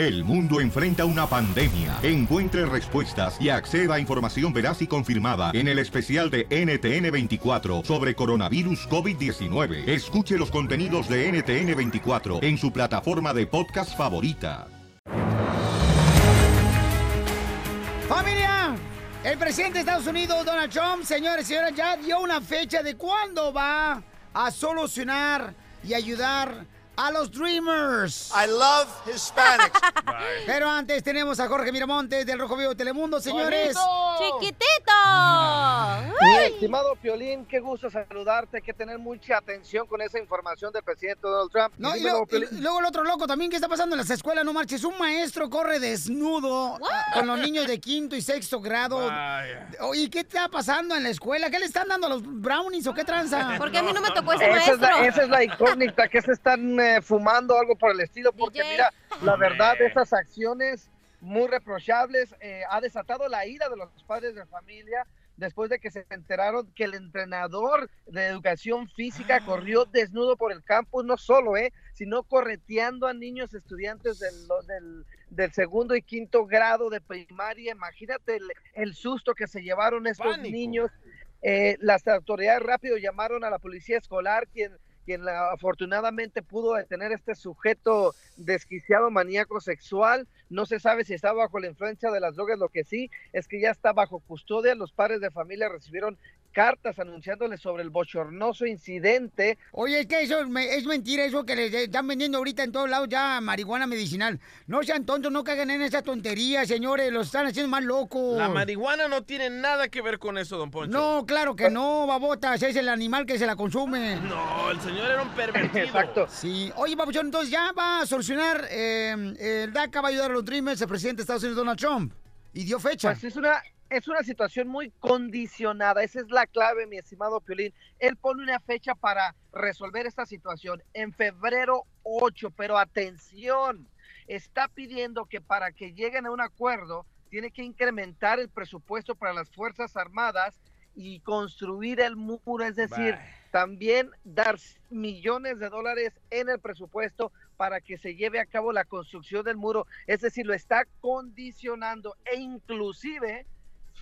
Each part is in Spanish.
El mundo enfrenta una pandemia. Encuentre respuestas y acceda a información veraz y confirmada en el especial de NTN24 sobre coronavirus COVID-19. Escuche los contenidos de NTN24 en su plataforma de podcast favorita. ¡Familia! El presidente de Estados Unidos, Donald Trump, señores y señoras, ya dio una fecha de cuándo va a solucionar y ayudar a los Dreamers. I love Hispanics. Pero antes tenemos a Jorge Miramontes del Rojo Vivo de Telemundo, señores. ¡Chiquitito! Mi estimado Piolín, qué gusto saludarte. Hay que tener mucha atención con esa información del presidente Donald Trump. No, y luego, Piolín. y luego el otro loco también, ¿qué está pasando en las escuelas? No marches, un maestro corre desnudo con los niños de quinto y sexto grado. Oh, ¿Y qué está pasando en la escuela? ¿Qué le están dando a los brownies o qué tranza? Porque a mí no me tocó ese Esa es, la, maestro. esa es la incógnita, que se están eh, fumando algo por el estilo, porque DJ. mira, la verdad estas acciones muy reprochables eh, ha desatado la ira de los padres de familia después de que se enteraron que el entrenador de educación física corrió desnudo por el campus, no solo, eh, sino correteando a niños estudiantes del, del, del segundo y quinto grado de primaria. Imagínate el, el susto que se llevaron estos Pánico. niños. Eh, las autoridades rápido llamaron a la policía escolar, quien quien afortunadamente pudo detener este sujeto desquiciado maníaco sexual. No se sabe si está bajo la influencia de las drogas, lo que sí es que ya está bajo custodia. Los padres de familia recibieron cartas anunciándoles sobre el bochornoso incidente. Oye, es que eso es me- es mentira, eso que les están vendiendo ahorita en todos lados ya marihuana medicinal. No sean tontos, no caigan en esa tontería, señores, los están haciendo más locos. La marihuana no tiene nada que ver con eso, don Poncho. No, claro que no, babotas, es el animal que se la consume. No, el señor era un pervertido. Exacto. Sí. Oye, Papuchón, entonces ya va a solucionar, eh, el DACA va a ayudar a los Dreamers, el presidente de Estados Unidos, Donald Trump. Y dio fecha. Pues es una, es una situación muy condicionada. Esa es la clave, mi estimado Piolín. Él pone una fecha para resolver esta situación en febrero 8, pero atención, está pidiendo que para que lleguen a un acuerdo, tiene que incrementar el presupuesto para las Fuerzas Armadas y construir el muro, es decir, también dar millones de dólares en el presupuesto para que se lleve a cabo la construcción del muro, es decir, lo está condicionando e inclusive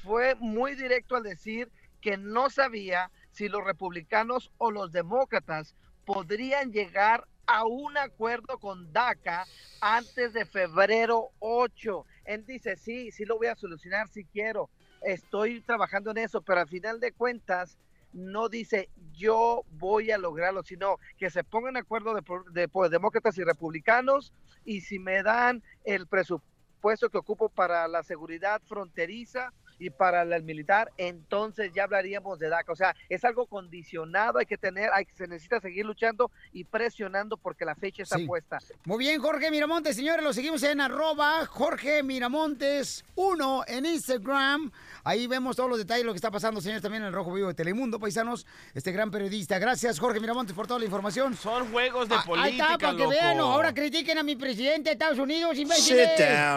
fue muy directo al decir que no sabía si los republicanos o los demócratas podrían llegar a un acuerdo con DACA antes de febrero 8. Él dice, sí, sí lo voy a solucionar si quiero, estoy trabajando en eso, pero al final de cuentas no dice yo voy a lograrlo, sino que se pongan de acuerdo de, de- demócratas y republicanos y si me dan el presupuesto que ocupo para la seguridad fronteriza y para el militar, entonces ya hablaríamos de DACA. O sea, es algo condicionado, hay que tener, hay, se necesita seguir luchando y presionando porque la fecha está Sí. puesta. Muy bien, Jorge Miramontes, señores, lo seguimos en arroba Jorge Miramontes 1 en Instagram. Ahí vemos todos los detalles de lo que está pasando, señores, también en el Rojo Vivo de Telemundo, paisanos, este gran periodista. Gracias, Jorge Miramontes, por toda la información. Son juegos de Ah, política, Ahí está, para que loco. vean, ¿no? ahora critiquen a mi presidente de Estados Unidos, imbéciles.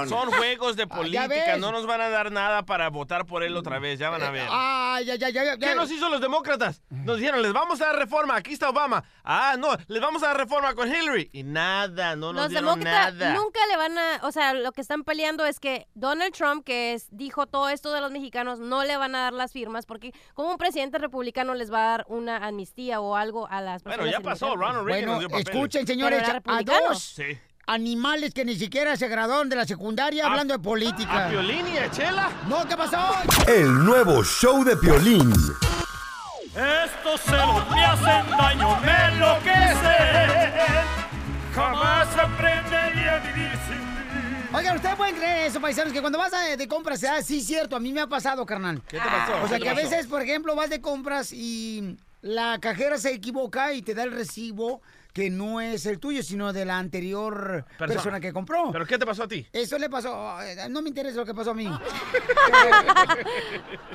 Son juegos de Ah, política, no nos van a dar nada para votar por él otra vez, ya van a ver. Ah, ya, ya, ya, ya. ¿Qué nos hizo los demócratas? Nos dijeron, les vamos a dar reforma, aquí está Obama. Ah, no, les vamos a dar reforma con Hillary. Y nada, no nos Los dieron demócratas nada. nunca le van a, o sea, lo que están peleando es que Donald Trump, que es, dijo todo esto de los mexicanos, no le van a dar las firmas porque como un presidente republicano les va a dar una amnistía o algo a las personas. Bueno, ya pasó. Ronald Reagan Bueno, nos dio papeles. escuchen, señores, a dos Sí. Animales que ni siquiera se graduaron de la secundaria hablando de política. ¿A Piolín y a Chela? No, ¿qué pasó? El nuevo show de Piolín. Estos celos me hacen daño, me enloquecen. Jamás aprendería a vivir sin. Oigan, ¿ustedes pueden creer eso, paisanos? Que cuando vas a- de compras, se da, sí, cierto, a mí me ha pasado, carnal. ¿Qué te pasó? O sea, ¿Qué que a veces, por ejemplo, vas de compras y la cajera se equivoca y te da el recibo que no es el tuyo, sino de la anterior persona, Persona. que compró. ¿Pero qué te pasó a ti? Eso le pasó, eh, no me interesa lo que pasó a mí.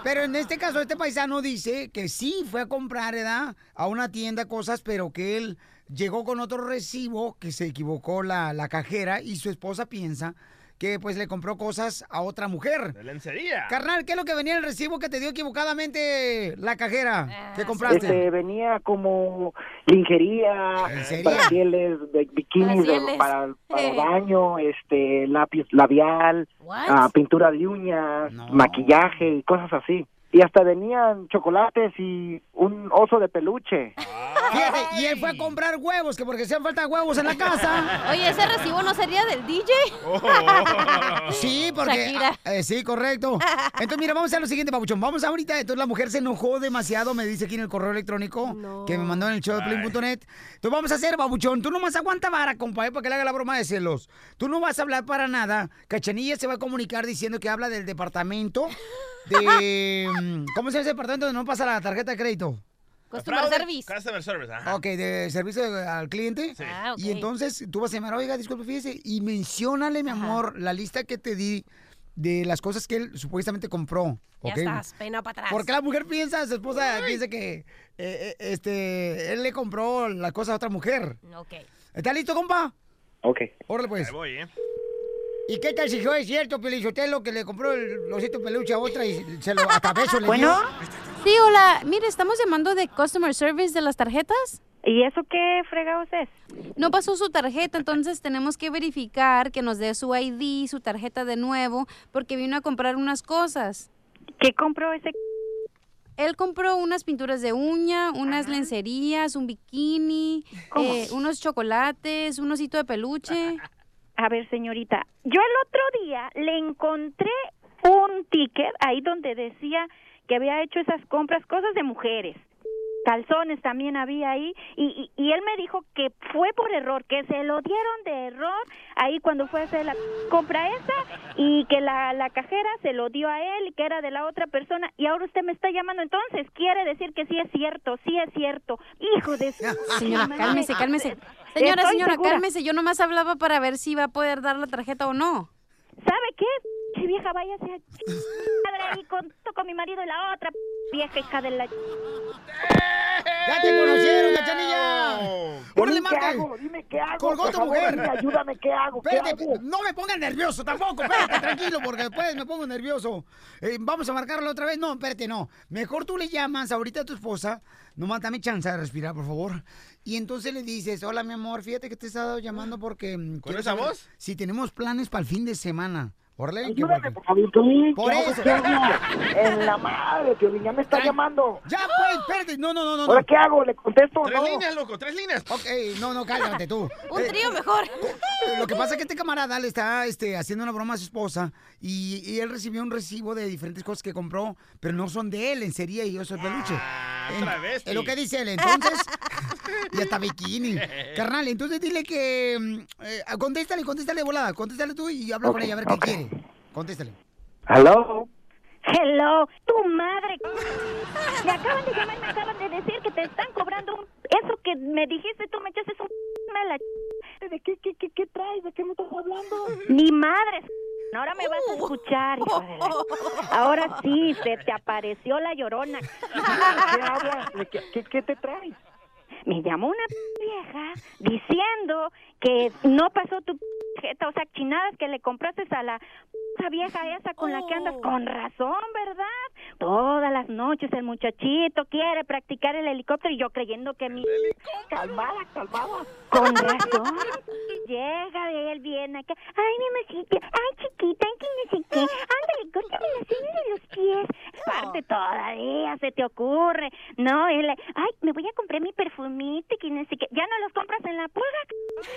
pero en este caso, este paisano dice que sí fue a comprar, ¿verdad? A una tienda cosas, pero que él llegó con otro recibo, que se equivocó la, la cajera y su esposa piensa que pues le compró cosas a otra mujer. De lencería. Carnal, ¿qué es lo que venía en el recibo que te dio equivocadamente la cajera? ¿Qué compraste? Este, venía como lingería, de- bikinis de- para, para Eh. baño, este, lápiz labial, ah, pintura de uñas, maquillaje y cosas así. Y hasta venían chocolates y un oso de peluche. Fíjate, y él fue a comprar huevos, que porque hacían falta huevos en la casa. Oye, ¿ese recibo no sería del DJ? Sí, porque... Ah, eh, sí, correcto. Entonces, mira, vamos a hacer lo siguiente, Papuchón. Vamos ahorita. Entonces, la mujer se enojó demasiado, me dice aquí en el correo electrónico que me mandó en el show de Play.net. Entonces, vamos a hacer, Papuchón. Tú nomás aguanta vara, compadre, para que le haga la broma de celos. Tú no vas a hablar para nada. Cachanilla se va a comunicar diciendo que habla del departamento de... mm, ¿Cómo se llama ese departamento donde no pasa la tarjeta de crédito? Customer Fraude, service. Customer service, ajá. Ok, de servicio al cliente. Ah, ok. Y entonces tú vas a llamar, oiga, disculpe, fíjese, y menciónale, mi amor, la lista que te di de las cosas que él supuestamente compró. Ya estás, peinado para atrás. Porque la mujer piensa, su esposa piensa que eh, eh, este, él le compró la cosa a otra mujer. Ok. ¿Está listo, compa? Ok. Órale, pues. Ahí voy, ¿eh? ¿Y qué tal si fue cierto, Pelizotelo, que le compró el osito peluche a otra y se lo hasta beso le Bueno. dio? Sí, hola. Mire, estamos llamando de Customer Service de las tarjetas. ¿Y eso qué fregados es? No pasó su tarjeta, entonces tenemos que verificar que nos dé su ID, su tarjeta de nuevo, porque vino a comprar unas cosas. ¿Qué compró ese? Él compró unas pinturas de uña, unas lencerías, un bikini, eh, unos chocolates, un osito de peluche. A ver, señorita, yo el otro día le encontré un ticket ahí donde decía que había hecho esas compras, cosas de mujeres. Calzones también había ahí y, y, y él me dijo que fue por error, que se lo dieron de error ahí cuando fue a hacer la compra esa y que la, la cajera se lo dio a él y que era de la otra persona y ahora usted me está llamando entonces quiere decir que sí es cierto, sí es cierto, hijo de su- Señora, cálmese, cálmese. Señora, Estoy señora, segura. cálmese. Yo nomás hablaba para ver si va a poder dar la tarjeta o no. ¿Sabe qué? Si vieja vaya a ser madre ahí con, con mi marido y la otra vieja hija de la... ¡Ya te conocieron, cachanilla! ¡Órale, ¿qué marca! hago? Dime qué hago. ¡Colgó tu favor, mujer! dime, ayúdame, ¿qué hago? ¿Qué Espérate, hago? no me pongas nervioso tampoco, espérate, tranquilo, porque después me pongo nervioso. Eh, vamos a marcarlo otra vez. No, espérate, no. Mejor tú le llamas ahorita a tu esposa. Nomás dame chance de respirar, por favor. Y entonces le dices, hola, mi amor, fíjate que te he estado llamando porque... mm, quiero esa saber voz? Si tenemos planes para el fin de semana. Órale, porque- por favor, Piolín, Por ¿qué eso. ¿Qué? En la madre, Piolín, ya me está llamando. Ya, pues, espérate. No, no, no, no. ¿Ahora qué hago? ¿Le contesto o Tres no? líneas, loco, tres líneas. Ok, no, no, cállate tú. Un Eh, trío mejor. Lo que pasa es que este camarada le está este, haciendo una broma a su esposa y, y él recibió un recibo de diferentes cosas que compró, pero no son de él, en serie y oso de peluche. En- travesti. es lo que dice él, entonces. y hasta bikini. Carnal, entonces dile que. mm, eh, contéstale, contéstale volada, contéstale tú y habla con Ok, ella a ver qué quiere. Contéstale. Hello. Hello, tu madre. Me acaban de llamar y me acaban de decir que te están cobrando un... Eso que me dijiste, tú me echaste un... mala... ¿De qué, qué, qué, qué traes? ¿De qué me estás hablando? Ni madre. Ahora me vas a escuchar, hijo de la... Ahora sí, se te apareció la llorona. ¿Qué hablas? ¿De qué, qué, qué te traes? Me llamó una vieja diciendo que no pasó tu o sea, chinadas que le compraste a la esa vieja esa con la que andas con razón, ¿verdad? Todas las noches el muchachito quiere practicar el helicóptero y yo creyendo que mi Calmada, calmada. con razón. Llega de él viene acá. Ay, mi masita. Ay, chiquita. Ay, que no sé qué. Ándale, córtame las uñas de los pies. Parte todavía se te ocurre. No, él. Ay, me voy a comprar mi perfumito y que no sé qué. Ya no los compras en la pulga.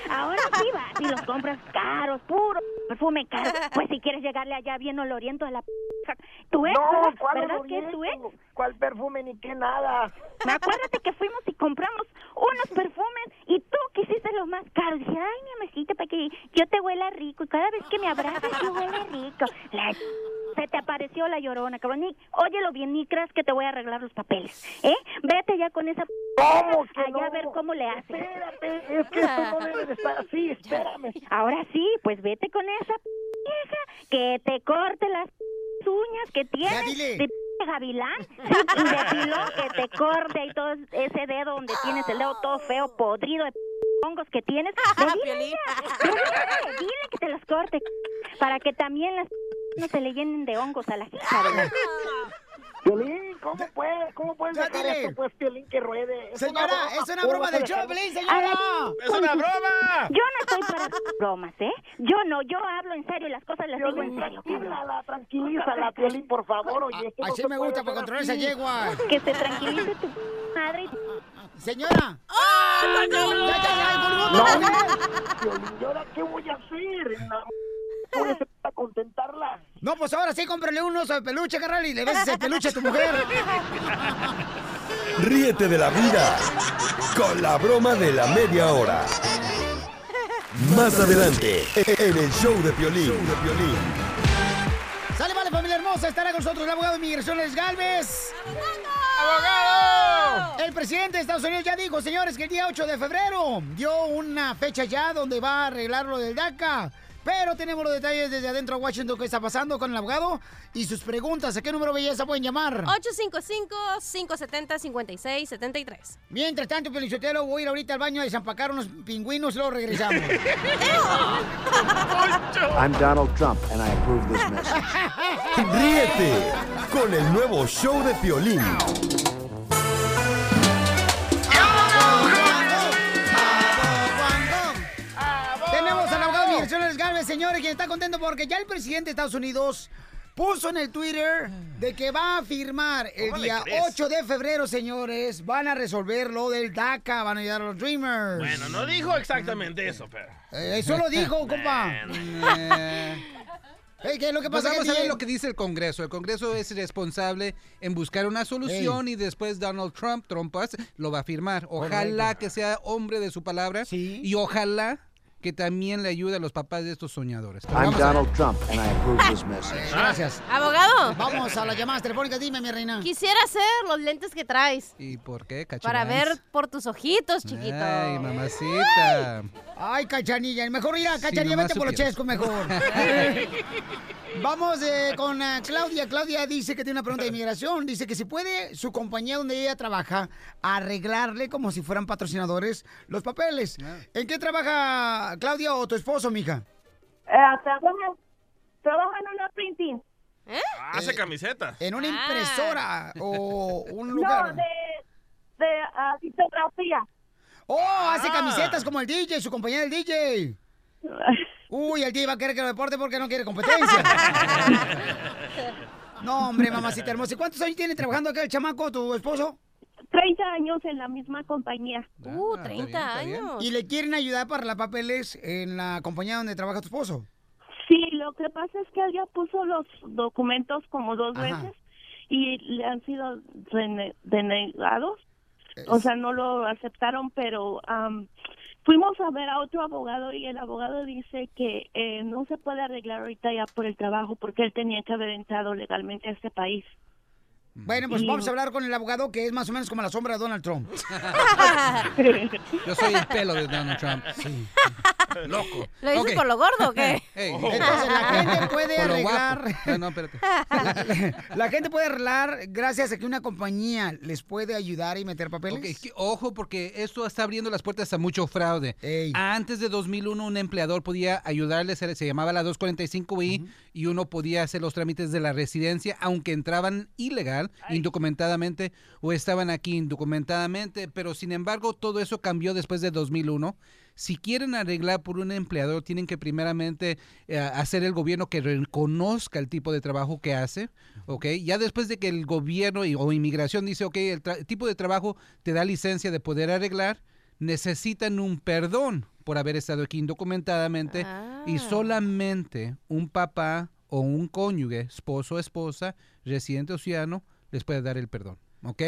Ahora sí vas y los compras caros, puro perfume caro. Pues si quieres llegarle allá bien oloriento a la p***. Tu ex, No. ¿cuál ¿verdad que es tu ex? ¿Cuál perfume ni qué nada? Acuérdate que fuimos y compramos unos perfumes y tú quisiste los más caros. Dije, ay, mi amorcito, para que yo te huela rico. Y cada vez que me abrazas, yo huele rico. La se te apareció la llorona, cabrón. Ni, óyelo bien, ni creas que te voy a arreglar los papeles. ¿Eh? Vete ya con esa p- ¿Cómo que allá no? a ver cómo le haces. Espérate, es que esto no debe de estar así, espérame. Ahora sí, pues vete con esa vieja que te corte las uñas que tienes dile. de p- gavilán sí, y de pilón que te corte y todo ese dedo donde tienes el dedo todo feo, podrido de hongos que tienes. Dile, dile, dile que te los corte. para que también las no se le llenen de hongos a la- Piolín, ¿cómo puede? ¿Cómo puedes dejar esto, pues, Piolín, que ruede? Es Señora, broma, es una ¿cómo broma a del show, A señora. ver, ¡Es una broma! Yo no estoy para bromas, ¿eh? Yo no, yo hablo en serio, las cosas las digo en Piolín, serio. tranquilízala, tranquilízala, Piolín, por favor. Oye, no Así me gusta para controlar esa yegua. Que se tranquilice tu madre. Señora. ¡Ah, Ya, ya, ya, colgó. No, Piolín, ¿y ahora qué voy a hacer? No, ¿Cómo voy a hacer para contentarla? No, pues ahora sí, cómprale un oso de peluche, carnal, y le beses el peluche a tu mujer. Ríete de la vida con la broma de la media hora. Más adelante, en el show de Piolín. de Piolín. Sale, vale, familia hermosa. Estará con nosotros el abogado de Migraciones Galvez. ¡Abogado! El presidente de Estados Unidos ya dijo, señores, que el día 8 de febrero dio una fecha ya donde va a arreglar lo del DACA. Pero tenemos los detalles desde adentro de Washington que está pasando con el abogado y sus preguntas. ¿A qué número belleza pueden llamar? 855-570-5673. Mientras tanto, Pelichotelo, voy a ir ahorita al baño a desampacar unos pingüinos y luego regresamos. I'm Donald Trump, and I approve this message. Ríete con el nuevo show de Piolín. Migraciones Galvez, señores, quien está contento porque ya el presidente de Estados Unidos puso en el Twitter de que va a firmar el ¿Cómo le día crees? 8 de febrero, señores. Van a resolver lo del DACA, van a ayudar a los Dreamers. Bueno, no dijo exactamente eso, pero... Eh, eso lo dijo, compa. Ey, ¿Qué es lo que Pues pasa? vamos a ver lo que dice el Congreso. El Congreso es responsable en buscar una solución y después Donald Trump, Trumpas, lo va a firmar. Ojalá Correcto. que sea hombre de su palabra y ojalá que también le ayude a los papás de estos soñadores. I'm. Donald Trump, and I approve this message. Gracias. Abogado. Vamos a las llamadas telefónicas. Dime, mi reina. Quisiera hacer los lentes que traes. ¿Y por qué, Para cachanilla? ver por tus ojitos, chiquito. Ay, mamacita. Ay, cachanilla. Mejor ir a cachanilla, nomás vete por los chescos mejor. Vamos eh, con eh, Claudia. Claudia dice que tiene una pregunta de inmigración. Dice que si puede su compañía donde ella trabaja arreglarle como si fueran patrocinadores los papeles. ¿En qué trabaja Claudia o tu esposo, mija? trabaja, trabaja en una printing. Hace camisetas. En una impresora o un No, lugar. de, de ah, tipografía. ¡Oh! Hace Ah. camisetas como el DJ, su compañía del DJ. Uy, el DJ va a querer que lo deporte porque no quiere competencia. No, hombre, mamacita hermosa. ¿Y cuántos años tiene trabajando acá el chamaco, tu esposo? 30 años en la misma compañía. Uh, 30 años. ¿Y le quieren ayudar para los papeles en la compañía donde trabaja tu esposo? Sí, lo que pasa es que él ya puso los documentos como dos Ajá. veces y le han sido rene- denegados. O sea, no lo aceptaron, pero am, fuimos a ver a otro abogado y el abogado dice que eh, no se puede arreglar ahorita ya por el trabajo porque él tenía que haber entrado legalmente a este país. Bueno, pues vamos a hablar con el abogado que es más o menos como la sombra de Donald Trump. Yo soy el pelo de Donald Trump. Sí. Loco. ¿Lo dices Ok. por lo gordo o qué? Entonces la gente puede Por arreglar. No, no, espérate. La, la gente puede arreglar gracias a que una compañía les puede ayudar y meter papeles. Ojo, porque esto está abriendo las puertas a mucho fraude. Antes de 2001, un empleador podía ayudarle, se, se llamaba la 245I, y uno podía hacer los trámites de la residencia, aunque entraban ilegal, indocumentadamente, o estaban aquí indocumentadamente, pero sin embargo, todo eso cambió después de 2001. Si quieren arreglar por un empleador, tienen que primeramente eh, hacer el gobierno que reconozca el tipo de trabajo que hace, ¿ok? Ya después de que el gobierno y- o inmigración dice, ok, el tipo de trabajo te da licencia de poder arreglar, necesitan un perdón por haber estado aquí indocumentadamente y solamente un papá o un cónyuge, esposo o esposa, residente o ciudadano, les puede dar el perdón. ¿Ok?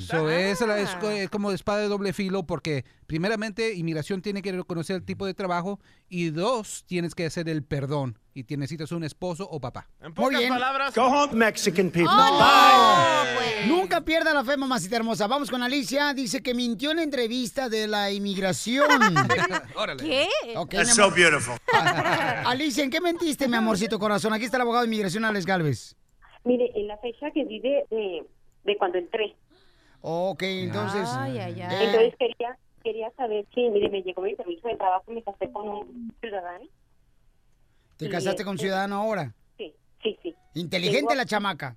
So, esa la- es, es como espada de doble filo porque primeramente inmigración tiene que reconocer el tipo de trabajo y dos, tienes que hacer el perdón y te necesitas un esposo o papá. En pocas palabras... Go home, Mexican people. No. Nunca pierda la fe, mamacita hermosa. Vamos con Alicia. Dice que mintió en la entrevista de la inmigración. ¿Qué? Ok, That's so beautiful. Ah, Alicia, ¿en qué mentiste, mi amorcito corazón? Aquí está el abogado de inmigración, Alex Galvez. Mire, en la fecha que di de, de, de cuando entré. Ok, entonces. Ay, ay, ay. Entonces quería quería saber si, mire, me llegó mi permiso de trabajo, me casé con un ciudadano. ¿Te Y, casaste con este, ciudadano ahora? Sí, sí, sí. Inteligente Tengo- la chamaca.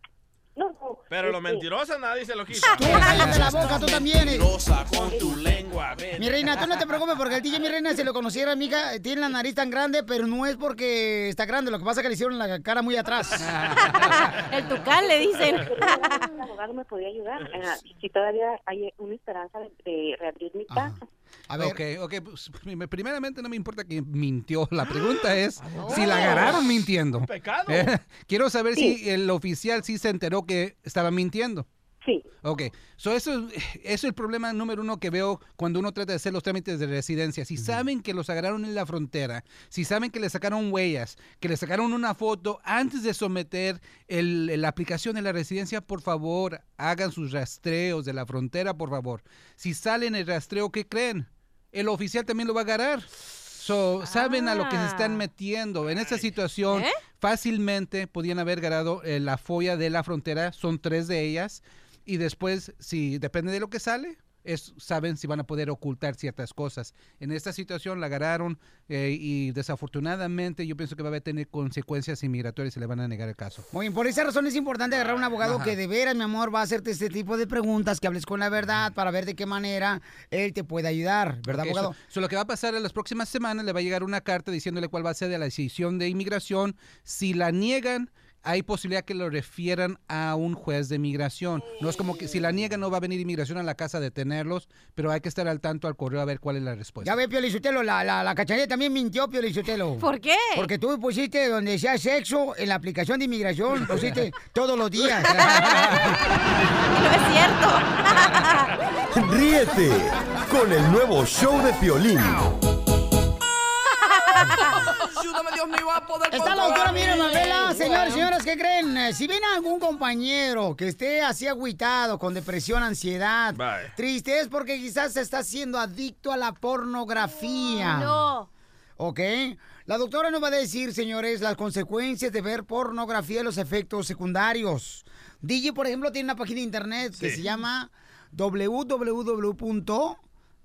No, no. Pero lo este, mentirosa nadie se lo quita. Tú cállate la boca, tú también. eh. con tu lengua, ven. Mi reina, tú no te preocupes porque el DJ, mi reina, si lo conociera, amiga, tiene la nariz tan grande, pero no es porque está grande, lo que pasa es que le hicieron la cara muy atrás. El tucán le dicen. Un abogado me podía ayudar. Ah, si todavía hay una esperanza de, reabrir mi caso. Ok, ok, pues, prim- primeramente no me importa que mintió. La pregunta es si la agarraron mintiendo. Pecado. Eh, quiero saber Sí. si el oficial sí se enteró que estaba mintiendo. Sí. Ok, so eso, eso es el problema número uno que veo cuando uno trata de hacer los trámites de residencia. Si saben que los agarraron en la frontera, si saben que le sacaron huellas, que le sacaron una foto antes de someter el- la aplicación de la residencia, por favor, hagan sus rastreos de la frontera, por favor. Si salen el rastreo, ¿qué creen? El oficial también lo va a agarrar. So, saben a lo que se están metiendo. En esta situación, ¿Eh? fácilmente podían haber ganado eh, la folla de la frontera. Son tres de ellas. Y después, si depende de lo que sale, es, saben si van a poder ocultar ciertas cosas. En esta situación la agarraron eh, y desafortunadamente yo pienso que va a tener consecuencias inmigratorias y le van a negar el caso. Muy bien, por esa razón es importante agarrar un abogado Ajá. que de veras, mi amor, va a hacerte este tipo de preguntas, que hables con la verdad para ver de qué manera él te puede ayudar, ¿verdad, abogado? so- so lo que va a pasar en las próximas semanas le va a llegar una carta diciéndole cuál va a ser de la decisión de inmigración. Si la niegan, hay posibilidad que lo refieran a un juez de inmigración. No es como que si la niegan no va a venir inmigración a la casa a detenerlos, pero hay que estar al tanto al correo a ver cuál es la respuesta. Ya ve, Pio Lizotelo, la, la, la cachanilla también mintió, Pio Lizotelo. ¿Por qué? Porque tú pusiste donde decía sexo en la aplicación de inmigración, pusiste todos los días. No es cierto. Ríete con el nuevo show de Piolín. Está la doctora Miriam Mabela. Señores, señoras, ¿qué creen? Eh, Si ven a algún compañero que esté así agüitado, con depresión, ansiedad, Bye. triste, es porque quizás se está siendo adicto a la pornografía. No. ¿Ok? La doctora nos va a decir, señores, las consecuencias de ver pornografía y los efectos secundarios. DJ, por ejemplo, tiene una página de internet que Sí. se llama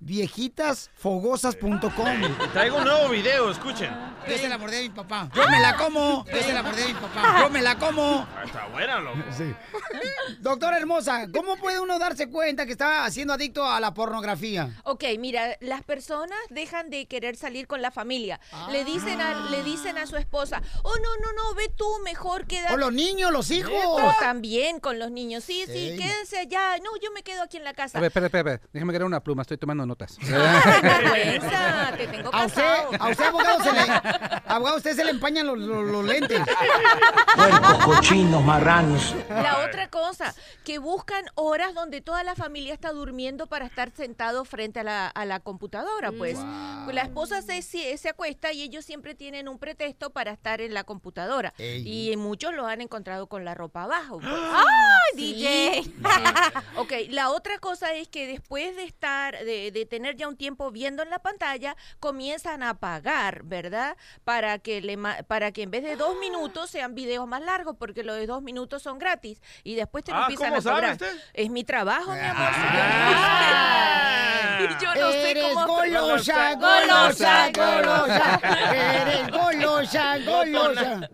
www.viejitasfogosas.com. Traigo un nuevo video, escuchen. Yo se la mordí a mi papá. Yo me la como. Yo se la mordí a mi papá. Yo me la como. Ah, Está buena, loco. Doctora hermosa, ¿cómo puede uno darse cuenta que está siendo adicto a la pornografía? Ok, mira, las personas dejan de querer salir con la familia. Le dicen a, le dicen a su esposa, oh no, no, no, ve tú mejor quédate. O los niños, los hijos. O también con los niños. Sí, sí, quédense allá. No, yo me quedo aquí en la casa. A ver, espera, espera, espera. Déjame agarrar una pluma, estoy tomando notas. vergüenza, te tengo A usted, a usted, abogado, se le, abogado, usted se le empañan los, los- los lentes. cochinos, marranos. La otra cosa, que buscan horas donde toda la familia está durmiendo para estar sentado frente a la, a la computadora, pues. La esposa se, se, se acuesta y ellos siempre tienen un pretexto para estar en la computadora. Ey. Y muchos lo han encontrado con la ropa abajo. pues. ¡Ay, Sí, DJ! sí. Ok, la otra cosa es que después de estar, de, de tener ya un tiempo viendo en la pantalla, comienzan a pagar, ¿verdad? Para que, le, ma- para que en vez de dos minutos sean videos más largos, porque los de dos minutos son gratis. Y después te lo Ah, empiezan ¿cómo a cobrar. sabe usted? Es mi trabajo, mi amor. Ah. Y yo no sé Eres cómo... golosa, golosa, golosa. Eres golosa, golosa.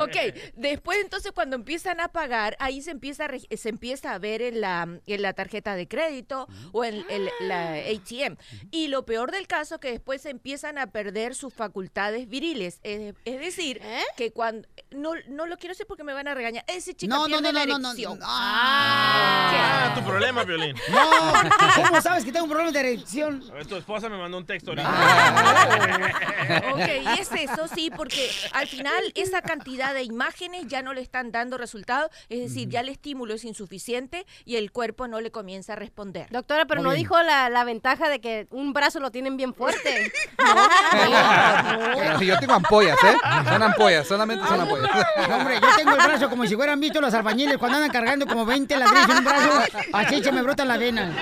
Ok, después entonces cuando empiezan a pagar, ahí se empieza a, reg- se empieza a ver en la, en la tarjeta de crédito o en el- la ATM. Y lo peor del caso que después se empiezan a perder sus facultades viriles. Es, es decir, que cuando... No, no lo quiero decir porque me van a regañar. Ese chica No, no, pierde no, la no, no, no. erección. Ah, tu problema, Violín. No, ¿cómo sabes que tengo un problema de erección? A ver, Tu esposa me mandó un texto ahorita. Ok, y es eso, sí, porque al final esa cantidad de imágenes ya no le están dando resultado, es decir, ya el estímulo es insuficiente y el cuerpo no le comienza a responder. Doctora, pero Muy no bien. dijo la, la ventaja de que un brazo lo tienen bien fuerte. Pero si yo tengo ampollas, ¿eh? Son ampollas, solamente son ampollas. No, hombre, yo tengo el brazo como si fueran visto los albañiles cuando andan cargando como 20 ladrillos en un brazo. Así se me brota la vena.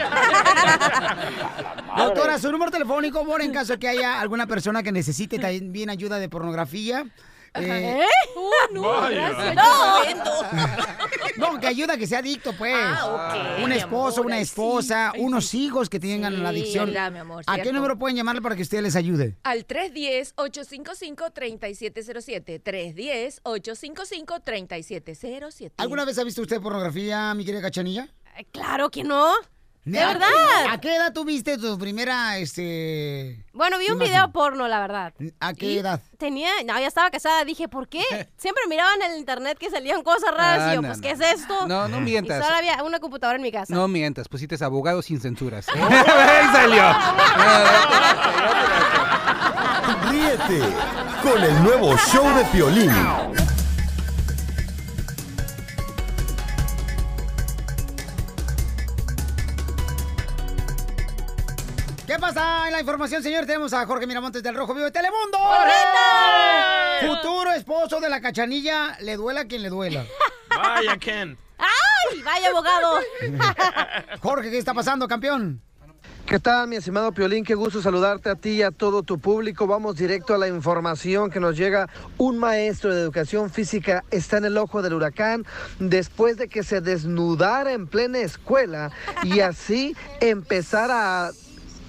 Doctora, su número telefónico, por en caso que haya alguna persona que necesite también ayuda de pornografía. Eh, ¿Eh? Uh, no, gracias. No, que ayuda a que sea adicto, pues. Ah, un esposo, amor, una esposa, sí, unos hijos que tengan la adicción. verdad, mi amor, ¿A qué cierto. número pueden llamarle para que usted les ayude? Al 310-855-3707. 310-855-3707. ¿Alguna vez ha visto usted pornografía, mi querida Cachanilla? Claro que no. De ¿A- verdad. ¿A qué edad tuviste tu primera, este... Bueno, vi un imagen? video porno, la verdad. ¿A qué Y edad? Tenía, no, ya estaba casada. Dije, ¿por qué? Siempre miraba en el internet que salían cosas raras y yo, Ah, no, pues, no. ¿qué es esto? No, no mientas. Y solo había una computadora en mi casa. No mientas, pusiste abogado sin censuras. Ahí salió. Ríete con el nuevo show de Piolín. ¿Qué pasa en la información, señor? Tenemos a Jorge Miramontes del Rojo Vivo de Telemundo. ¡Correcto! Futuro esposo de la Cachanilla, le duela a quien le duela. Vaya, Ken. ¡Ay! ¡Vaya abogado! Jorge, ¿qué está pasando, campeón? ¿Qué tal, mi estimado Piolín? Qué gusto saludarte a ti y a todo tu público. Vamos directo a la información que nos llega. Un maestro de educación física está en el ojo del huracán después de que se desnudara en plena escuela y así empezara a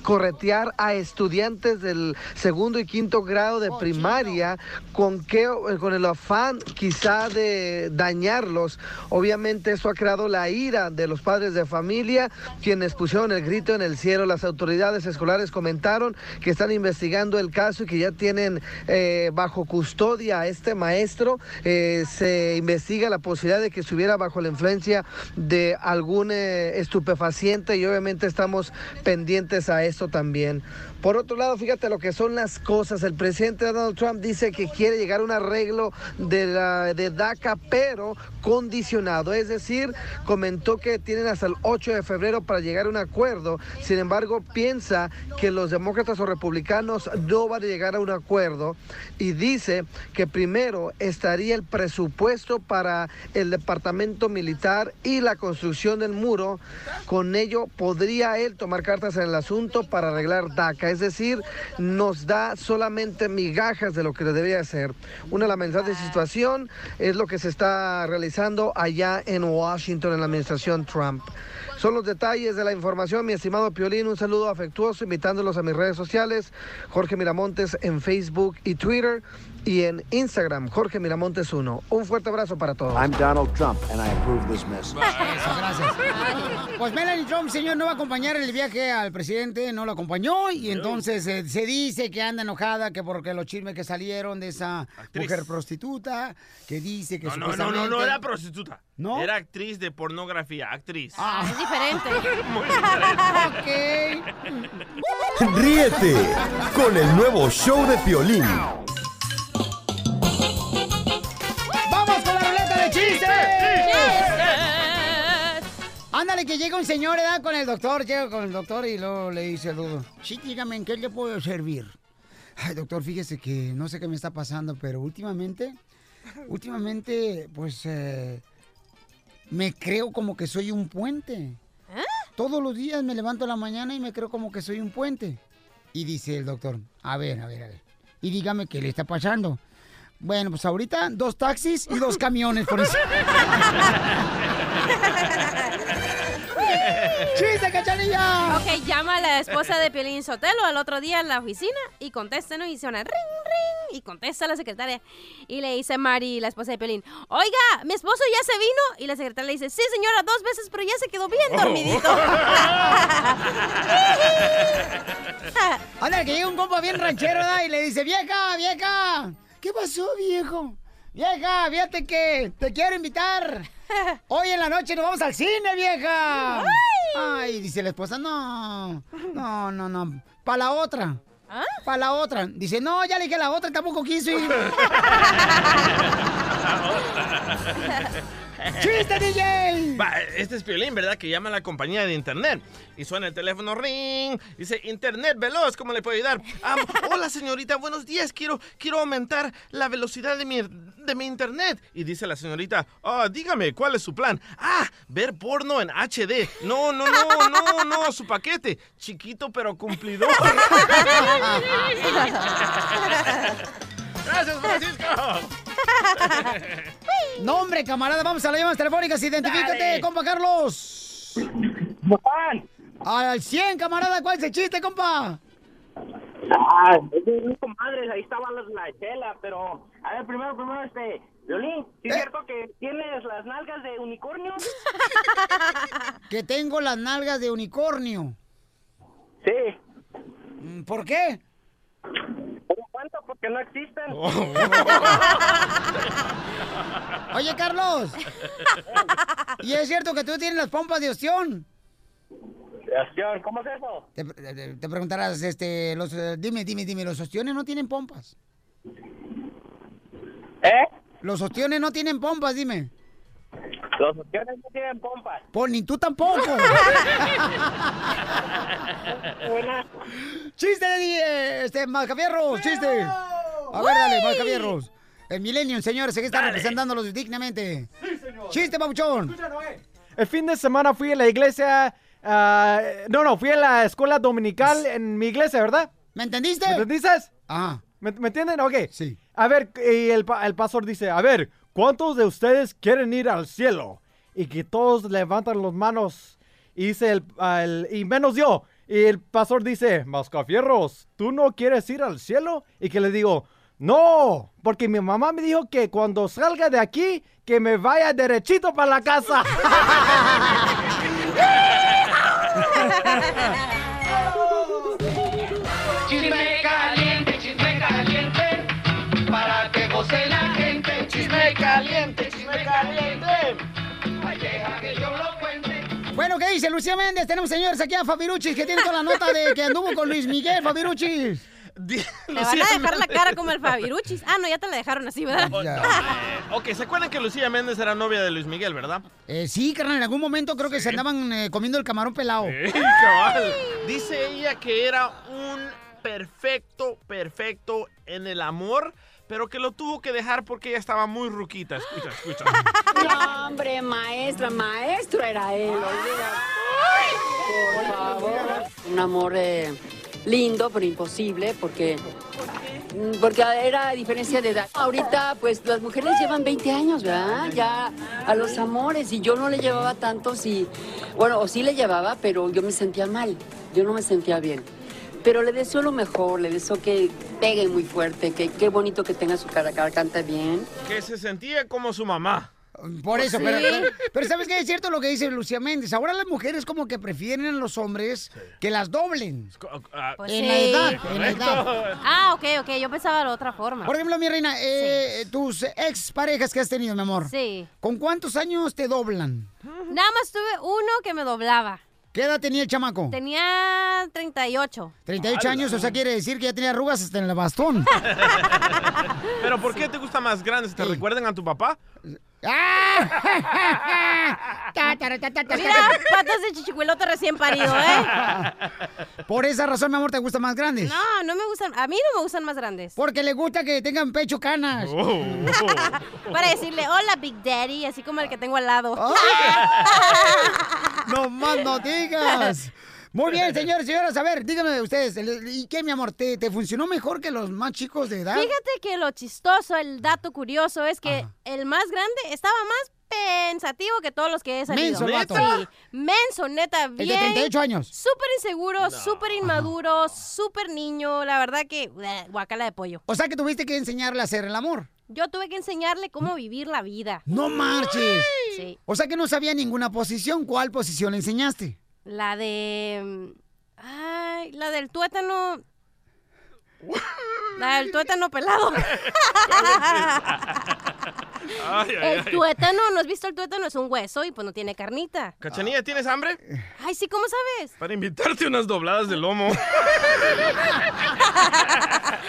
corretear a estudiantes del segundo y quinto grado de primaria con que con el afán quizá de dañarlos. Obviamente eso ha creado la ira de los padres de familia quienes pusieron el grito en el cielo. Las autoridades escolares comentaron que están investigando el caso y que ya tienen eh, bajo custodia a este maestro. Eh, se investiga la posibilidad de que estuviera bajo la influencia de algún eh, estupefaciente y obviamente estamos pendientes a también. Por otro lado, fíjate lo que son las cosas. El presidente Donald Trump dice que quiere llegar a un arreglo de, la, de DACA, pero condicionado. Es decir, comentó que tienen hasta el 8 de febrero para llegar a un acuerdo. Sin embargo, piensa que los demócratas o republicanos no van a llegar a un acuerdo y dice que primero estaría el presupuesto para el departamento militar y la construcción del muro. Con ello podría él tomar cartas en el asunto para arreglar DACA. Es decir, nos da solamente migajas de lo que le debería hacer. Una lamentable situación es lo que se está realizando allá en Washington en la administración Trump. Son los detalles de la información, mi estimado Piolín. Un saludo afectuoso, invitándolos a mis redes sociales, Jorge Miramontes en Facebook y Twitter y en Instagram, Jorge Miramontes 1. Un fuerte abrazo para todos. I'm Donald Trump, and I approve this message. gracias. Pues Melanie Trump, señor, no va a acompañar el viaje al presidente, no lo acompañó y entonces eh, se dice que anda enojada que porque los chismes que salieron de esa mujer prostituta, que dice que No, no, no, no, no era prostituta. ¿No? Era actriz de pornografía, actriz. Ah, es diferente. ok. Ríete con el nuevo show de Piolín. Ándale, que llega un señor, edad con el doctor, llega con el doctor y luego le dice al doctor, sí, dígame, ¿en qué le puedo servir? Ay, doctor, fíjese que no sé qué me está pasando, pero últimamente, últimamente, pues, eh, me creo como que soy un puente. Todos los días me levanto a la mañana y me creo como que soy un puente. Y dice el doctor, a ver, a ver, a ver. Y dígame qué le está pasando. Bueno, pues ahorita dos taxis y dos camiones por eso. ¡Chiste, cachanilla! Ok, llama a la esposa de Piolín Sotelo al otro día en la oficina y contesta, ¿no? Y suena ring, ring. Y contesta la secretaria. Y le dice Mari, la esposa de Piolín, oiga, mi esposo ya se vino. Y la secretaria le dice, sí, señora, dos veces, pero ya se quedó bien dormidito. Anda, que llega un compa bien ranchero, ¿verdad? Y le dice, vieja, vieja, ¿qué pasó, viejo? Vieja, fíjate que te quiero invitar. Hoy en la noche nos vamos al cine, vieja. Ay, dice la esposa, no, no, no, no, para la otra. Para la otra. Dice, no, ya le dije a la otra, tampoco quiso ir. ¡Chiste, DJ! Va, este es Piolín, ¿verdad? Que llama a la compañía de internet. Y suena el teléfono, ring. Dice, internet veloz, ¿cómo le puedo ayudar? Ah, hola, señorita, buenos días. Quiero, quiero aumentar la velocidad de mi, de mi internet. Y dice la señorita, ah, dígame, ¿cuál es su plan? Ah, ver porno en HD. No, no, no, no, no, su paquete. Chiquito pero cumplidor. Gracias, Francisco. No, hombre, camarada, vamos a las llamadas telefónicas. Identifícate, Dale. compa Carlos. Al 100, camarada, ¿cuál es el chiste, compa? Ah, es de mi comadre, ahí estaba la, la chela, pero... A ver, primero, primero, este... Violín, ¿sí es cierto que tienes las nalgas de unicornio? Que tengo las nalgas de unicornio. Sí. Mm, ¿Por qué? ¿Cómo cuánto? Porque no existen. Oye, Carlos. ¿Y es cierto que tú tienes las pompas de ostión? Sebastián, ¿cómo es eso? Te, te- te preguntarás, este, los, eh, dime, dime, dime, ¿los ostiones no tienen pompas? ¿Eh? Los ostiones no tienen pompas, dime. Los opciones no tienen pompas. Pues ni tú tampoco. chiste, de, este, Mascafierros, chiste. A ver, dale. Mascafierros. El Millennium, señores, aquí está Dale. representándolos dignamente. Chiste, papuchón. El fin de semana fui a la iglesia. ah, no, no, fui a la escuela dominical en mi iglesia, ¿verdad? ¿Me entendiste? ¿Me entendiste? Ah. ¿Me, me entienden? Ok. Sí. A ver, y el, el pastor dice, a ver, ¿cuántos de ustedes quieren ir al cielo? Y que todos levantan las manos. Y dice el, el- y menos yo. Y el pastor dice, Mascafierros, ¿tú no quieres ir al cielo? Y que le digo, no, porque mi mamá me dijo que cuando salga de aquí, que me vaya derechito para la casa. Bueno, ¿qué dice Lucía Méndez? Tenemos señores aquí a Fabiruchis que tiene toda la nota de que anduvo con Luis Miguel, Fabiruchis. Le van a dejar la cara como el Fabiruchis. Ah, no, ya te la dejaron así, ¿verdad? Oh, no, eh, ok, ¿se acuerdan que Lucía Méndez era novia de Luis Miguel, verdad? Eh, sí, carnal, en algún momento creo que se andaban eh, comiendo el camarón pelado. Sí, cabal. Dice ella que era un perfecto, perfecto en el amor, pero que lo tuvo que dejar porque ella estaba muy ruquita. Escucha, escucha. No, hombre, maestra, maestro era él. Por favor. Un amor eh, lindo, pero imposible, porque porque era diferencia de edad. Ahorita, pues, las mujeres llevan 20 años, ¿verdad? Ya a los amores, y yo no le llevaba tantos, y, bueno, o sí le llevaba, pero yo me sentía mal, yo no me sentía bien. Pero le deseo lo mejor, le deseo que pegue muy fuerte, que qué bonito que tenga su cara, que cante bien. Que se sentía como su mamá. Por eso, Sí. pero, pero, pero ¿sabes qué? Es cierto lo que dice Lucía Méndez. Ahora las mujeres como que prefieren a los hombres que las doblen. Pues en sí. la edad, en la edad. Ah, ok, ok, yo pensaba de la otra forma. Por ejemplo, mi reina, eh, tus ex parejas que has tenido, mi amor. Sí. ¿Con cuántos años te doblan? Nada más tuve uno que me doblaba. ¿Qué edad tenía el chamaco? Tenía 38. 38 años, o sea, quiere decir que ya tenía arrugas hasta en el bastón. ¿Pero por qué te gusta más grande? ¿Te recuerdan a tu papá? Mira, patas de chichicuelote recién parido, ¿eh? Por esa razón, mi amor, te gustan más grandes. No, no me gustan. A mí no me gustan más grandes. Porque le gusta que tengan pecho canas. Oh. Para decirle, hola, Big Daddy, así como el que tengo al lado. No más no digas. Muy bien, señores y señoras. A ver, díganme ustedes, el- ¿y qué, mi amor? ¿Te, te funcionó mejor que los más chicos de edad? Fíjate que lo chistoso, el dato curioso es que el más grande estaba más pensativo que todos los que he salido. Menso el vato. Sí, menso, neta, de bien. 38 años. Súper inseguro, súper inmaduro, súper niño. La verdad que, bleh, guacala de pollo. O sea que tuviste que enseñarle a hacer el amor. Yo tuve que enseñarle cómo vivir la vida. No marches. Sí. O sea que no sabía ninguna posición. ¿Cuál posición le enseñaste? La de... Ay, la del tuétano... La del tuétano pelado. Ay, ay, El ay. tuétano, ¿no has visto el tuétano? Es un hueso y pues no tiene carnita. Cachanilla, ¿tienes hambre? Ay, sí, ¿cómo sabes? Para invitarte unas dobladas de lomo.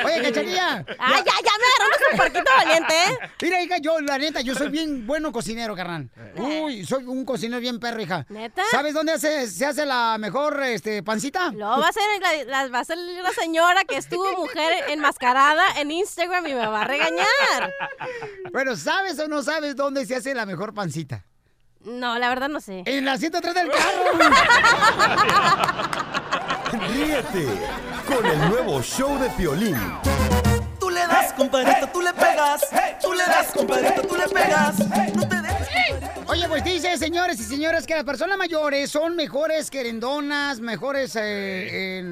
Oye, cachanilla. Ay, ya, ya me agarraron un parquito valiente, ¿eh? Mira, hija, yo, la neta, yo soy bien bueno cocinero, carnal. Uy, soy un cocinero bien perro, hija. ¿Neta? ¿Sabes dónde hace- se hace la mejor este, pancita? No, va a ser la, la- va a ser la señora que estuvo mujer enmascarada en Instagram y me va a regañar. Bueno, ¿sabes o no sabes dónde se hace la mejor pancita? No, la verdad no sé. En la 103 del carro. Ríete con el nuevo show de Piolín. Tú le das compadrito, tú le pegas. Tú le das, compadrito, tú le pegas. No te dejes. Oye, pues dice, señores y señoras, que las personas mayores son mejores querendonas, mejores, eh,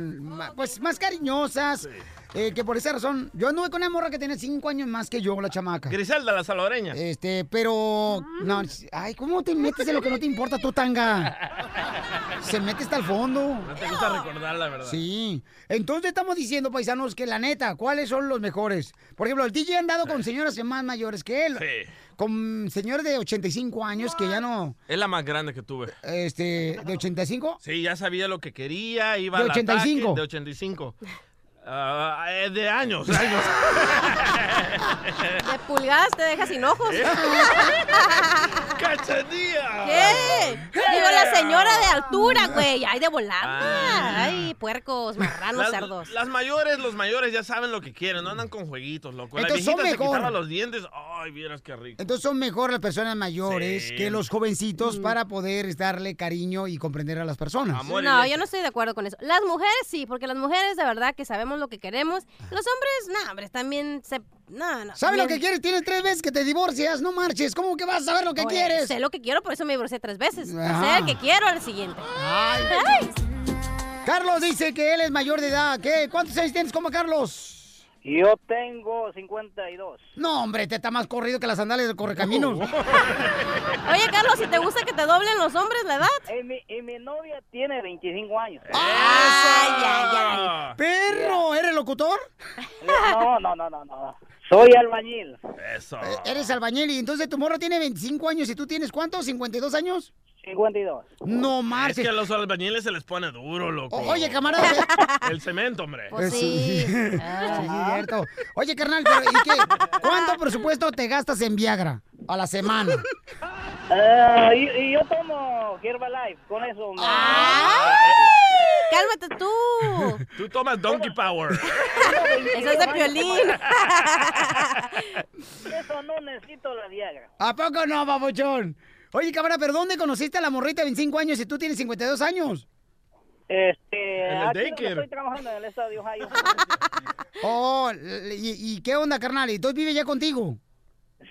pues más cariñosas. eh, que por esa razón, yo anduve con una morra que tiene cinco años más que yo, la chamaca. Griselda, la salvadoreña. Este, pero. No, ay, ¿cómo te metes en lo que no te importa tú, tanga? Se mete hasta el fondo. No te gusta recordar la verdad. Sí. Entonces estamos diciendo, paisanos, que la neta, ¿cuáles son los mejores? Por ejemplo, el DJ ha andado con señoras más mayores que él. Sí. Con señores de 85 años que ya no. Es la más grande que tuve. Este, ¿de 85? Sí, ya sabía lo que quería, iba ¿De al 85? ataque, de 85. Ah, eh, de años, años. De pulgadas te deja sin ojos. ¡Cachanilla! ¿Qué? Digo, la señora de altura, güey. Ay, de Ah. volada. Ay, puercos, marranos, Las, cerdos. las mayores, los mayores ya saben lo que quieren, no andan con jueguitos, loco. La Entonces son viejita se mejor. quitaba los dientes. Ay, vieras qué rico. Entonces son mejor las personas mayores Sí. que los jovencitos Mm. para poder darle cariño y comprender a las personas. No, yo no estoy de acuerdo con eso. Las mujeres sí, porque las mujeres de verdad que sabemos lo que queremos. Los hombres, no, hombres, también se... No, no. ¿Sabes lo que quieres? Tienes tres veces que te divorcias, no marches. ¿Cómo que vas a saber lo que Oye, quieres? Sé lo que quiero, por eso me divorcié tres veces. Sé el que quiero al siguiente. Ay. Ay. Carlos dice que él es mayor de edad. ¿Qué? ¿Cuántos años tienes como Carlos? Yo tengo 52. No, hombre, te está más corrido que las sandalias del correcaminos. Oye, Carlos, si te gusta que te doblen los hombres la edad. Y mi, y mi novia tiene 25 años ay, ay. ¡Perro! ¿Eres locutor? No, no, no, no, no. Soy albañil. Eso. Eh, Eres albañil y entonces tu morro tiene 25 años y tú tienes ¿cuántos? ¿52 años? 52. No Es marches. que a los albañiles se les pone duro, loco. O- oye, camarada. El cemento, hombre. Pues sí. Sí, cierto. Oye, carnal, pero ¿y qué? ¿Cuánto presupuesto te gastas en Viagra a la semana? Ah, y, y yo tomo Herbalife, con eso. me- ¡Cálmate tú! Tú tomas Donkey Power. Eso es de piolín. Eso no necesito la Viagra. ¿A poco no, babuchón? Oye, camarada, ¿pero dónde conociste a la morrita de 25 años y tú tienes 52 años? Este, En el aquí daycare. estoy trabajando en el estado de Ohio. Oh, ¿y, y qué onda, carnal? ¿Y tú vive ya contigo?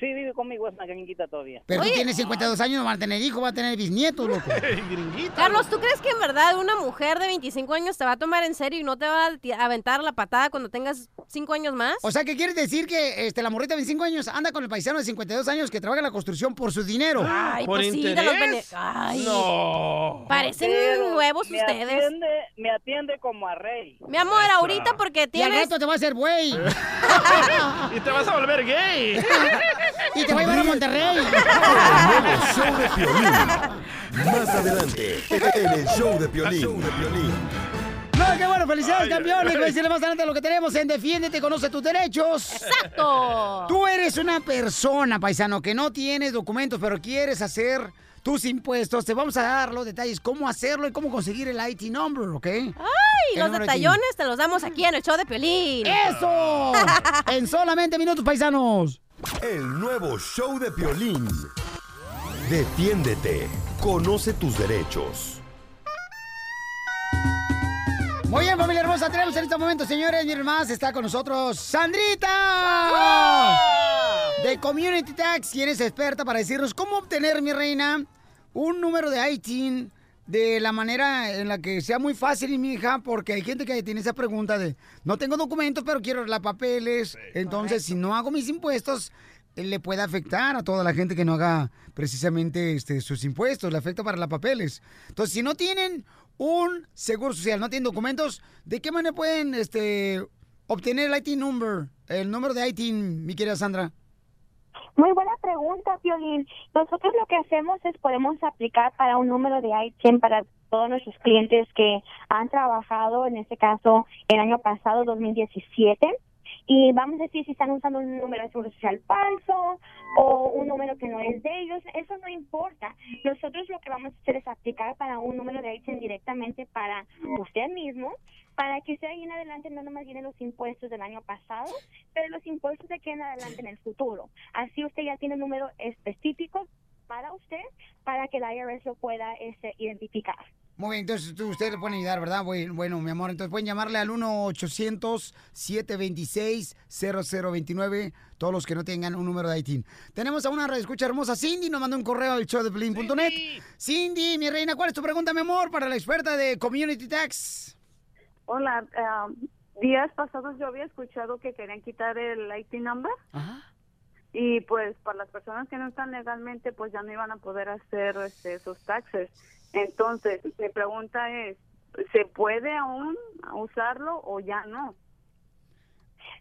Sí, vive conmigo, es una gringuita todavía. Pero tú tienes 52 años, no van a tener hijos, va a tener bisnietos, loco. Carlos, ¿tú crees que en verdad una mujer de 25 años te va a tomar en serio y no te va a aventar la patada cuando tengas 5 años más? O sea, ¿qué quieres decir que este, la morrita de 25 años anda con el paisano de 52 años que trabaja en la construcción por su dinero? Ay, ¿Por pues sí, de los interés? bene- Ay. No. Parecen Pero nuevos me ustedes. Atiende, me atiende como a rey. Mi amor, ahorita porque Y al tienes... rato te va a hacer güey. y te vas a volver gay. y te va a llevar a Monterrey. El nuevo show de Piolín. Más adelante, en el show de Piolín. No, qué bueno, felicidades, campeones. Voy a decirle más adelante lo que tenemos en Defiéndete, conoce tus derechos. ¡Exacto! Tú eres una persona, paisano, que no tienes documentos, pero quieres hacer tus impuestos. Te vamos a dar los detalles, cómo hacerlo y cómo conseguir el IT number, ¿ok? ¡Ay! El Los detallones te los damos aquí en el show de Piolín. ¡Eso! en solamente minutos, paisanos. El nuevo show de Piolín. Defiéndete. Conoce tus derechos. Muy bien, familia hermosa, tenemos en este momento, señores, miren más, está con nosotros Sandrita de Community Tax, quien es experta para decirnos cómo obtener, mi reina, un número de ITIN de la manera en la que sea muy fácil, mi hija, porque hay gente que tiene esa pregunta de, no tengo documentos, pero quiero arreglar papeles, entonces si no hago mis impuestos, eh, le puede afectar a toda la gente que no haga precisamente este, sus impuestos, le afecta para los papeles. Entonces, si no tienen un seguro social, no tienen documentos, ¿de qué manera pueden este, obtener el IT number, el número de IT, mi querida Sandra? Muy buena pregunta, Piolín. Nosotros lo que hacemos es podemos aplicar para un número de ITIN para todos nuestros clientes que han trabajado, en este caso, el año pasado, 2017. Y vamos a decir si están usando un número de seguro social falso o un número que no es de ellos, eso no importa. Nosotros lo que vamos a hacer es aplicar para un número de ITIN directamente para usted mismo, para que usted ahí en adelante no nomás llene los impuestos del año pasado, pero los impuestos de aquí en adelante en el futuro. Así usted ya tiene un número específico para usted, para que el IRS lo pueda este, identificar. Muy bien, entonces ustedes le pueden ayudar, ¿verdad? Bueno, bueno, mi amor, entonces pueden llamarle al 1-800-726-0029, todos los que no tengan un número de ITIN. Tenemos a una escucha hermosa, Cindy, nos mandó un correo al show de Pelín.net. Cindy, mi reina, ¿cuál es tu pregunta, mi amor, para la experta de Community Tax? Hola, um, días pasados yo había escuchado que querían quitar el IT number y pues para las personas que no están legalmente pues ya no iban a poder hacer este, sus taxes. Entonces, mi pregunta es, ¿se puede aún usarlo o ya no?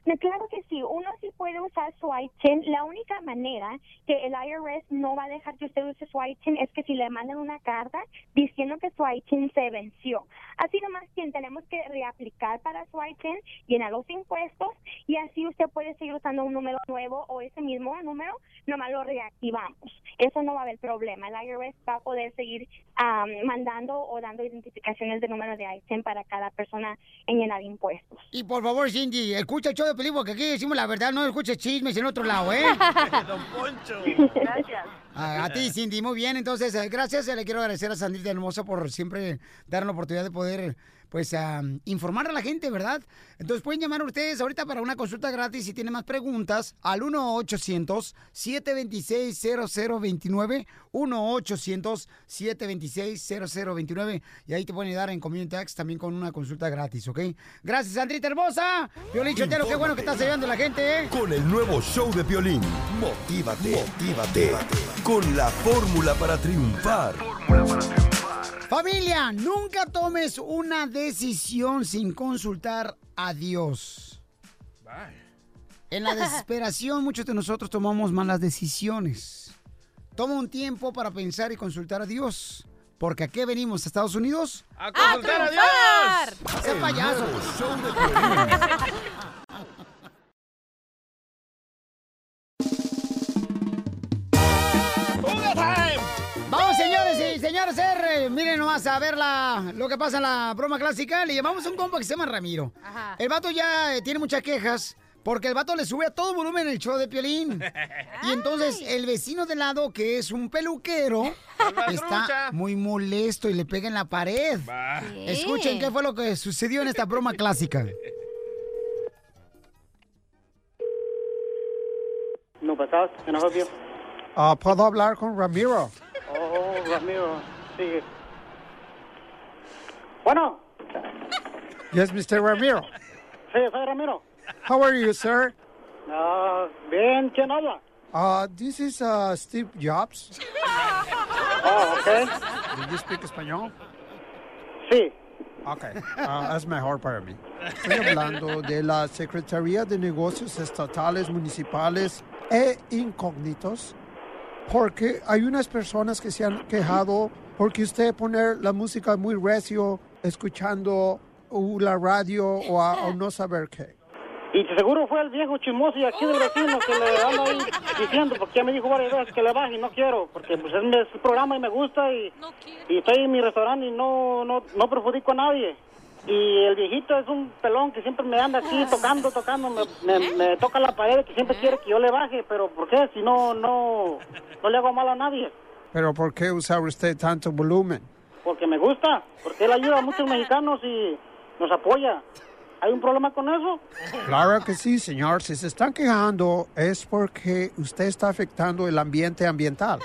Claro que sí, uno sí puede usar su ITIN. La única manera que el IRS no va a dejar que usted use su ITIN es que si le mandan una carta diciendo que su ITIN se venció. Así nomás quien tenemos que reaplicar para su ITIN, llenar los impuestos y así usted puede seguir usando un número nuevo o ese mismo número, nomás lo reactivamos. Eso no va a haber problema. El IRS va a poder seguir am, mandando o dando identificaciones de número de ITIN para cada persona en llenar impuestos. Y por favor, Cindy, escucha el show de Pelín, porque aquí decimos la verdad, no escuches chismes en otro lado, ¿eh? Don Poncho. Gracias. A, a ti, Cindy, muy bien. Entonces, eh, gracias. Eh, Le quiero agradecer a Sandrita Hermosa por siempre dar la oportunidad de poder, pues, am, informar a la gente, ¿verdad? Entonces, pueden llamar ustedes ahorita para una consulta gratis si tienen más preguntas al 1-800-726-0029. 1-800-726-0029. Y ahí te pueden ayudar en Community Tax también con una consulta gratis, ¿ok? Gracias, Sandrita Hermosa. Violín Chotero, qué bueno que estás ayudando a la gente, ¿eh? Con el nuevo show de Piolín. Motívate, motívate. Con la fórmula para triunfar. Familia, nunca tomes una decisión sin consultar a Dios. En la desesperación, muchos de nosotros tomamos malas decisiones. Toma un tiempo para pensar y consultar a Dios. Porque ¿a qué venimos, a Estados Unidos? ¡A consultar a Dios! ¡Ese payaso! señores y señores R. Miren nomás a ver la, lo que pasa en la broma clásica. Le llamamos a un compa que se llama Ramiro. Ajá. El vato ya eh, tiene muchas quejas porque el vato le sube a todo volumen el show de Piolín. y entonces el vecino de lado, que es un peluquero, está muy molesto y le pega en la pared. Escuchen qué fue lo que sucedió en esta broma clásica. No help you? Ah, ¿Puedo hablar con Ramiro? Oh, Ramiro, Bueno, Yes, Mr. Ramiro. sí, soy Ramiro. How are you, sir? Ah, bien, ¿quién habla? Uh, this is uh, Steve Jobs. Oh, okay. Do you speak español? Sí. Ok, ah, es mejor para mí. Estoy hablando de la Secretaría de Negocios Estatales, Municipales e Incógnitos, porque hay unas personas que se han quejado porque usted pone la música muy recio, escuchando uh, la radio o, a- o no saber qué. Y seguro fue el viejo chismoso y aquí del vecino que le ando ahí diciendo, porque ya me dijo varias veces que le baje y no quiero, porque pues es mi es programa y me gusta y, y estoy en mi restaurante y no, no, no perjudico a nadie. Y el viejito es un pelón que siempre me anda aquí tocando, tocando, me, me, me toca la pared que siempre quiere que yo le baje, pero ¿por qué? Si no, no, no le hago mal a nadie. Pero ¿por qué usar usted tanto volumen? Porque me gusta, porque él ayuda a muchos mexicanos y nos apoya. ¿Hay un problema con eso? Claro que sí, señor. Si se están quejando es porque usted está afectando el ambiente ambiental.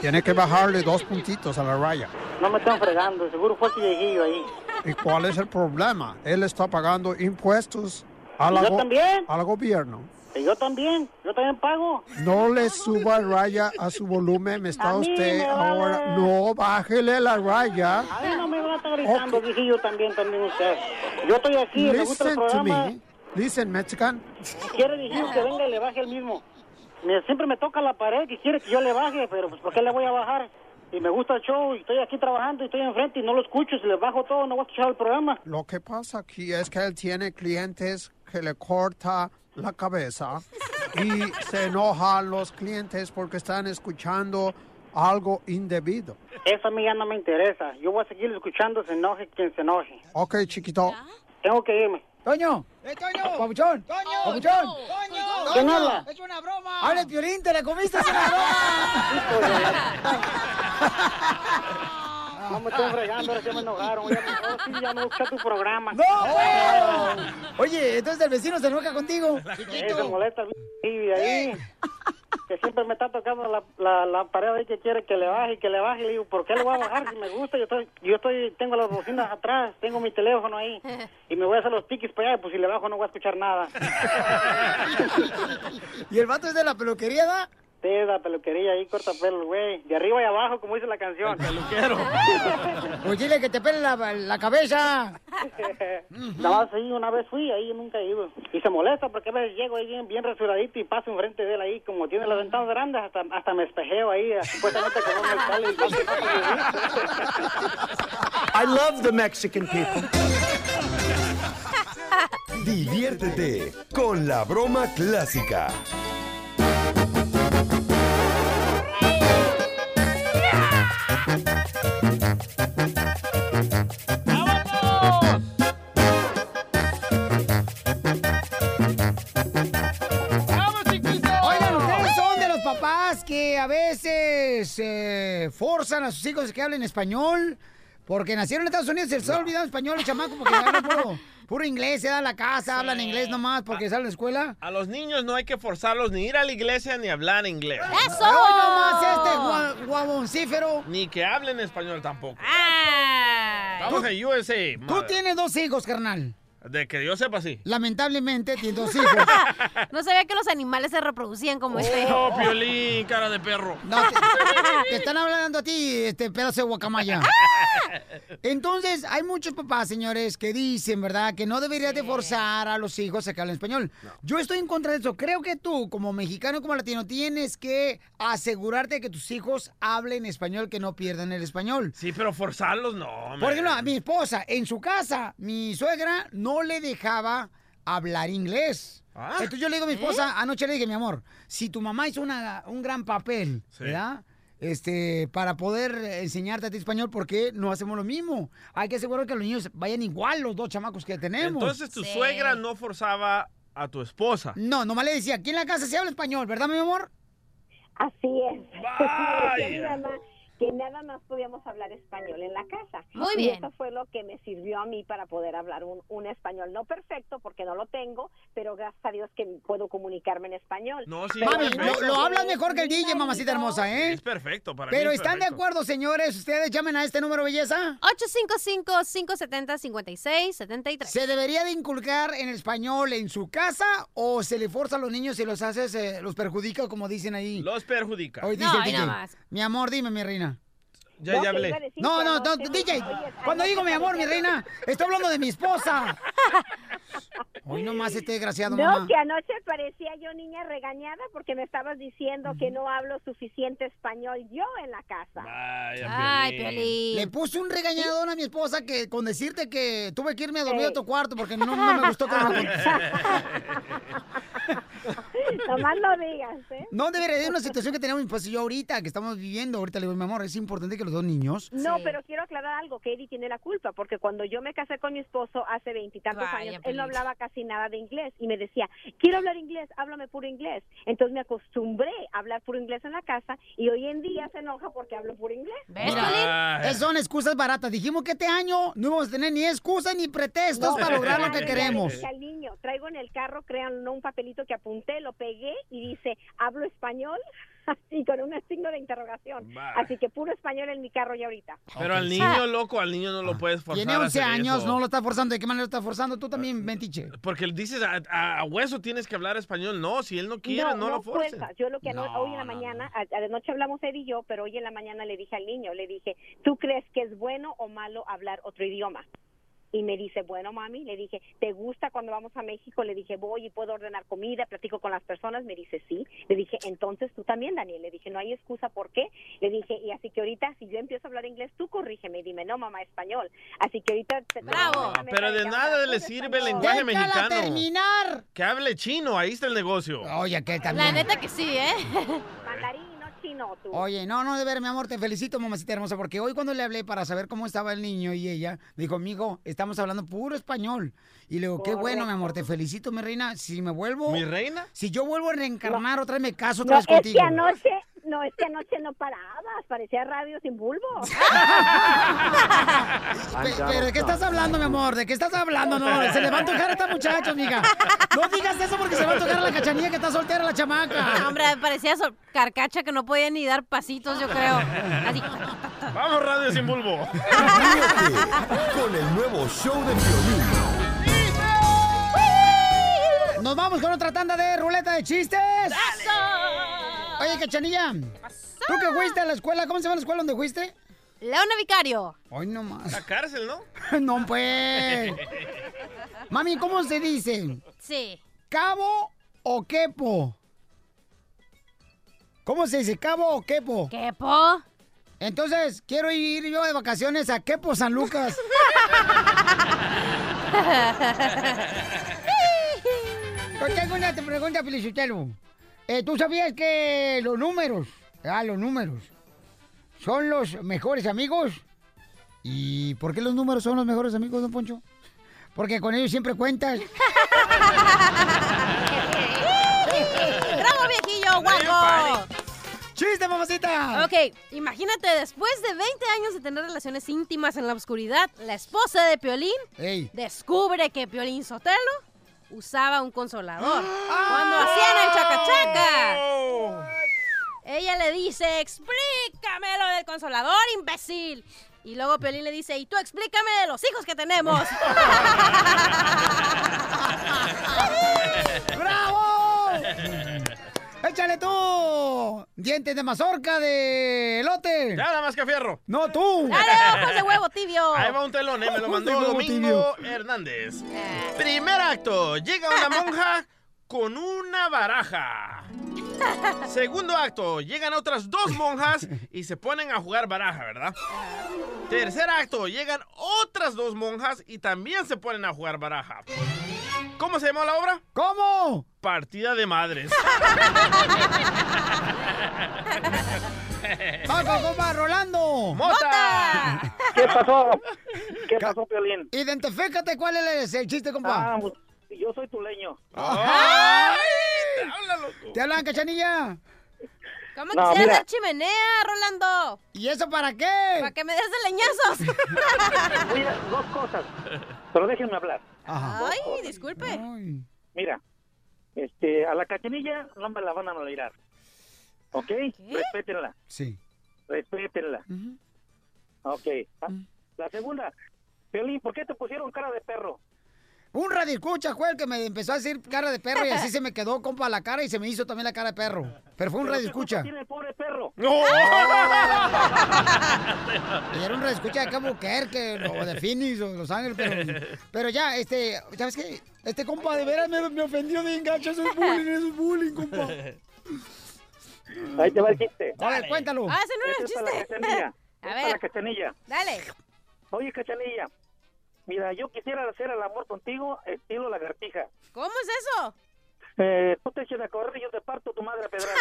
Tiene que bajarle dos puntitos a la raya. No me están fregando, seguro fue viejillo ahí. ¿Y cuál es el problema? Él está pagando impuestos a la ¿Y yo también? al gobierno. Y yo también, yo también pago. No le suba raya a su volumen, me está usted ahora. No, bájele la raya. A mí no me va a estar gritando, viejillo, también, también usted. Yo estoy aquí, me gusta el Listen to programa. me. Listen, Mexican. Quiere, viejillo, que venga y le baje el mismo. Siempre me toca la pared y quiere que yo le baje, pero pues ¿por qué le voy a bajar? Y me gusta el show y estoy aquí trabajando y estoy enfrente y no lo escucho. Si le bajo todo, no voy a escuchar el programa. Lo que pasa aquí es que él tiene clientes que le corta la cabeza y se enojan los clientes porque están escuchando algo indebido. Eso a mí ya no me interesa. Yo voy a seguir escuchando, se enoje quien se enoje. Ok, chiquito. Tengo que irme. ¡Toño! ¡Eh, Toño! ¡Papuchón! ¡Toño! ¡Papuchón! ¡Toño! ¿Quién habla? ¡Es una broma! ¡Habla el Piolín! ¡Te la comiste! ¡Es una broma! No me estén fregando, ahora sí me enojaron. Ya, ahora sí ya no escuché tu programa. ¡No, güey! Oye, entonces el vecino se enoja contigo. Sí, se molesta el y ahí. Que siempre me está tocando la, la, la pared ahí que quiere que le baje y que le baje. Y le digo, ¿por qué le voy a bajar si me gusta? Yo estoy, yo estoy, tengo las bocinas atrás, tengo mi teléfono ahí. Y me voy a hacer los piquis para allá, pues si le bajo no voy a escuchar nada. ¿Y el vato es de la peluquería, da? La peluquería ahí, corta pelo, güey. De arriba y abajo, como dice la canción. peluquero. Pues dile que te pele la, la cabeza. Nada más ahí una vez fui, ahí nunca he ido. Y se molesta porque a veces llego ahí bien, bien rasuradito y paso enfrente de él ahí, como tiene las ventanas grandes, hasta, hasta me espejeo ahí, supuestamente como un alcalde. I love the Mexican people. Diviértete con la broma clásica. Que a veces eh, forzan a sus hijos que hablen español. Porque nacieron en Estados Unidos, se les ha olvidado español el chamaco porque hablan puro, puro inglés, se da la casa, hablan inglés nomás porque salen a la escuela. A los niños no hay que forzarlos ni ir a la iglesia ni hablar inglés. ¡Eso! Hoy nomás este gua- guaboncífero. Ni que hablen español tampoco. Ay. Vamos a USA. Tú madre. tienes dos hijos, carnal. De que yo sepa, sí. Lamentablemente tienes dos hijos. No sabía que los animales se reproducían como este. Oh, Piolín, cara de perro. No, te, te están hablando a ti, este pedazo de guacamaya. Entonces, hay muchos papás, señores, que dicen, ¿verdad?, que no deberías de forzar a los hijos a que hablen español. Yo estoy en contra de eso. Creo que tú, como mexicano y como latino, tienes que asegurarte de que tus hijos hablen español, que no pierdan el español. Sí, pero forzarlos no. Por man. ejemplo, a mi esposa, en su casa, mi suegra no le dejaba hablar inglés. Ah. Entonces yo le digo a mi esposa, anoche le dije, mi amor, si tu mamá hizo una- un gran papel, Sí. ¿verdad? Este, para poder enseñarte a ti español, ¿por qué no hacemos lo mismo? Hay que asegurar que los niños vayan igual los dos chamacos que tenemos. Entonces tu suegra no forzaba a tu esposa. No, nomás le decía, aquí en la casa se habla español, ¿verdad, mi amor? Así es. Vaya. Que nada más podíamos hablar español en la casa. Muy y bien. eso fue lo que me sirvió a mí para poder hablar un, un español no perfecto porque no lo tengo, pero gracias a Dios que puedo comunicarme en español. No, sí, Mami, lo, lo hablas mejor que el DJ, mamacita hermosa, ¿eh? Es perfecto para Pero mí. es ¿están de acuerdo, señores? Ustedes llamen a este número, belleza. 855-570-5673. ¿Se debería de inculcar en español en su casa o se le forza a los niños y los haces, eh, los perjudica, como dicen ahí? Los perjudica. Hoy dice No, el DJ. nomás. Mi amor, dime, mi reina. Ya, No, ya hablé. decir No, no, no, DJ. Oye, Cuando digo mi amor, mi reina, estoy hablando de mi esposa. Hoy nomás este desgraciado, No, mamá. que anoche parecía yo niña regañada porque me estabas diciendo que no hablo suficiente español yo en la casa. Vaya, Ay, Piolín. Le puse un regañadón a mi esposa que con decirte que tuve que irme a dormir a tu cuarto porque no, no me gustó cómo. Nomás lo digas, ¿eh? No debería de una situación que tenemos mi y yo ahorita, que estamos viviendo. Ahorita le digo, mi amor, es importante que los dos niños. No, Sí. pero quiero aclarar algo, que Eddie tiene la culpa, porque cuando yo me casé con mi esposo hace veintitantos años, él Piolín. no hablaba casi nada de inglés y me decía, quiero hablar inglés, háblame puro inglés. Entonces me acostumbré a hablar puro inglés en la casa y hoy en día se enoja porque hablo puro inglés. ¿Ves. Esas son excusas baratas. Dijimos que este año no íbamos a tener ni excusas ni pretextos para lograr lo que queremos. al niño, traigo en el carro, crean un papelito que apunté, lo pegué y dice, hablo español y con un signo de interrogación. Va. Así que puro español en mi carro ya ahorita. Pero al niño loco, al niño no lo puedes forzar. Tiene a 11 hacer años, eso. no lo está forzando. ¿De qué manera lo está forzando? Tú también, mentiche. Porque él dices a, a- a hueso tienes que hablar español. No, si él no quiere, no, lo forces. fuerza. Yo lo que No, hoy en la no, mañana, a, a de noche hablamos él y yo, pero hoy en la mañana le dije al niño, le dije, ¿tú crees que es bueno o malo hablar otro idioma? Y me dice, bueno, mami, le dije, ¿te gusta cuando vamos a México? Le dije, voy y puedo ordenar comida, platico con las personas. Me dice, sí. Le dije, entonces tú también, Daniel. Le dije, no hay excusa, ¿por qué? Le dije, y así que ahorita, si yo empiezo a hablar inglés, tú corrígeme. Dime, no, mamá, español. Así que ahorita... te- Bravo. te- Pero de nada le sirve el lenguaje ¡Déjala mexicano. terminar! Que hable chino, ahí está el negocio. Oye, que La también. neta que sí, ¿eh? Mandarín, no tú. Oye, no, no, de ver, mi amor, te felicito, mamacita hermosa, porque hoy cuando le hablé para saber cómo estaba el niño y ella, dijo, amigo, estamos hablando puro español. Y le digo, qué bueno, mi amor, te felicito, mi reina. Si me vuelvo... ¿Mi reina? Si yo vuelvo a reencarnar otra vez, me caso No, otra vez es contigo. que anoche no, es que anoche no parabas, parecía radio sin bulbo. Pe- ¿Pero de qué estás hablando, mi amor? ¿De qué estás hablando? No, se le va a tocar a esta muchacha, amiga. No digas eso porque se va a tocar a la cachanilla que está soltera la chamaca. Hombre, parecía so- carcacha que no podía ni dar pasitos, yo creo. Así. Vamos, radio sin bulbo. Con el nuevo show de violín. Nos vamos con otra tanda de ruleta de chistes. Oye, cachanilla. ¿Tú que fuiste a la escuela? ¿Cómo se llama la escuela donde fuiste? Leona Vicario. Hoy no más. La cárcel, ¿no? no, pues. Mami, ¿cómo se dice? Sí. ¿Cabo o quepo? ¿Cómo se dice? ¿Cabo o quepo? ¿Quepo? Entonces, quiero ir yo de vacaciones a Quepo, San Lucas. Yo tengo una te pregunta, Felicitero. Eh, ¿Tú sabías que los números, ah, los números, son los mejores amigos? ¿Y por qué los números son los mejores amigos, don Poncho? Porque con ellos siempre cuentas. ¡Bravo, viejillo, guapo! ¡Chiste, mamacita! Ok, imagínate, después de 20 años de tener relaciones íntimas en la oscuridad, la esposa de Piolín Ey. descubre que Piolín Sotelo usaba un consolador cuando hacían el chacachaca. Ella le dice, explícame lo del consolador, imbécil. Y luego Piolín le dice, y tú explícame de los hijos que tenemos. ¡Bravo! ¡Échale tú! ¡Dientes de mazorca de elote! Ya, nada más que fierro. ¡No, tú! ¡Dale, ojos de huevo tibio! Ahí va un telón, ¿eh? Me lo mandó Domingo tibio. Hernández. Primer acto. Llega una monja con una baraja. Segundo acto. Llegan otras dos monjas y se ponen a jugar baraja, ¿verdad? Tercer acto. Llegan otras dos monjas y también se ponen a jugar baraja. ¿Cómo se llamó la obra? ¿Cómo? Partida de madres. ¡Vamos, compa, Rolando! ¡Mota! ¿Qué pasó? ¿Qué pasó, Piolín? Identifícate cuál es el chiste, compa. Ah, pues, yo soy tuleño. ¡Ay! ¿Te hablan, cachanilla? ¿Cómo No, quisieras hacer chimenea, Rolando? ¿Y eso para qué? Para que me des de leñazos. Mira, dos cosas. Pero déjenme hablar. Ay, disculpe. Mira, este, a la cachanilla no me la van a tolerar. ¿Ok? Respétenla. Sí. Respétenla. Ok. Ah, La segunda, Piolín, ¿por qué te pusieron cara de perro? Un radio escucha fue el que me empezó a decir cara de perro y así se me quedó, compa, la cara y se me hizo también la cara de perro. Pero fue un Pero radio ¿qué culpa escucha. tiene el pobre perro? ¡No! Y era un radio escucha de acá Buquerque o de Phoenix o de Los Ángeles, pero, pero ya, este, ¿sabes qué? Este compa de veras me, me ofendió de engancho, eso es bullying, eso es bullying, compa. Ahí te va el chiste. A ver, cuéntalo. Ah, ese no era el es para la chiste. cachanilla. A Es ver. para la cachanilla. Dale. Oye, cachanilla, mira, yo quisiera hacer el amor contigo estilo lagartija. ¿Cómo es eso? Eh, tú te eches a correr y yo te parto tu madre a pedrada.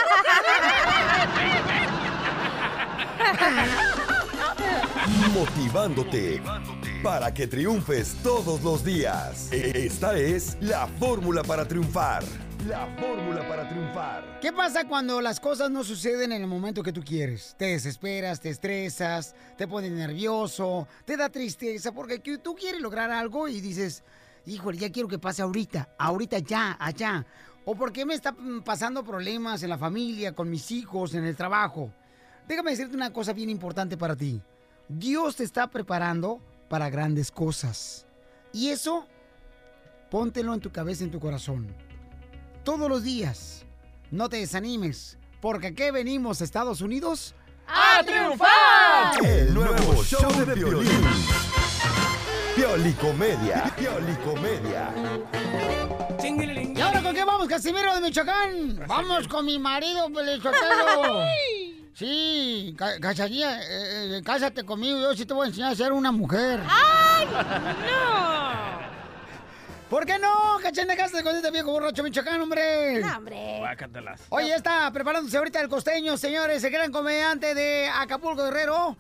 Motivándote para que triunfes todos los días. Esta es la fórmula para triunfar. La fórmula para triunfar. ¿Qué pasa cuando las cosas no suceden en el momento que tú quieres? Te desesperas, te estresas, te pones nervioso, te da tristeza porque que tú quieres lograr algo y dices, híjole, ya quiero que pase ahorita, ahorita ya, allá. O porque me está mm, pasando problemas en la familia, con mis hijos, en el trabajo. Déjame decirte una cosa bien importante para ti. Dios te está preparando para grandes cosas. Y eso, póntelo en tu cabeza, en tu corazón todos los días. No te desanimes, porque aquí venimos, Estados Unidos, ¡A triunfar! El nuevo show de violín. Piolicomedia. Piolicomedia. ¿Y ahora con qué vamos, Casimiro de Michoacán? Vamos con mi marido, Pelichotelo. Sí, ca- cachanilla, eh, eh, cásate conmigo, yo sí te voy a enseñar a ser una mujer. ¡Ay, no! ¿Por qué no? Cachanilla, cásate con este viejo borracho Michoacán, hombre. No, hombre. Guácatelas. Oye, está preparándose ahorita el costeño, señores, el gran comediante de Acapulco Guerrero.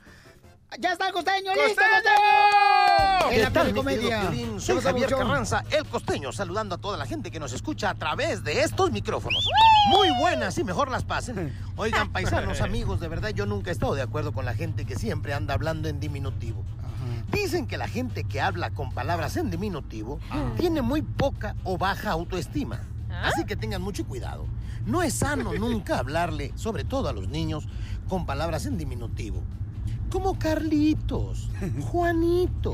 ¡Ya está el costeño! ¡Listo, ¡Costeño! costeño! En la ¿Qué tal, comedia. Soy Javier Carranza, el costeño, saludando a toda la gente que nos escucha a través de estos micrófonos. Muy buenas y mejor las pasen. Oigan, paisanos, amigos, de verdad yo nunca he estado de acuerdo con la gente que siempre anda hablando en diminutivo. Dicen que la gente que habla con palabras en diminutivo tiene muy poca o baja autoestima. Así que tengan mucho cuidado. No es sano nunca hablarle, sobre todo a los niños, con palabras en diminutivo. Como Carlitos, Juanito.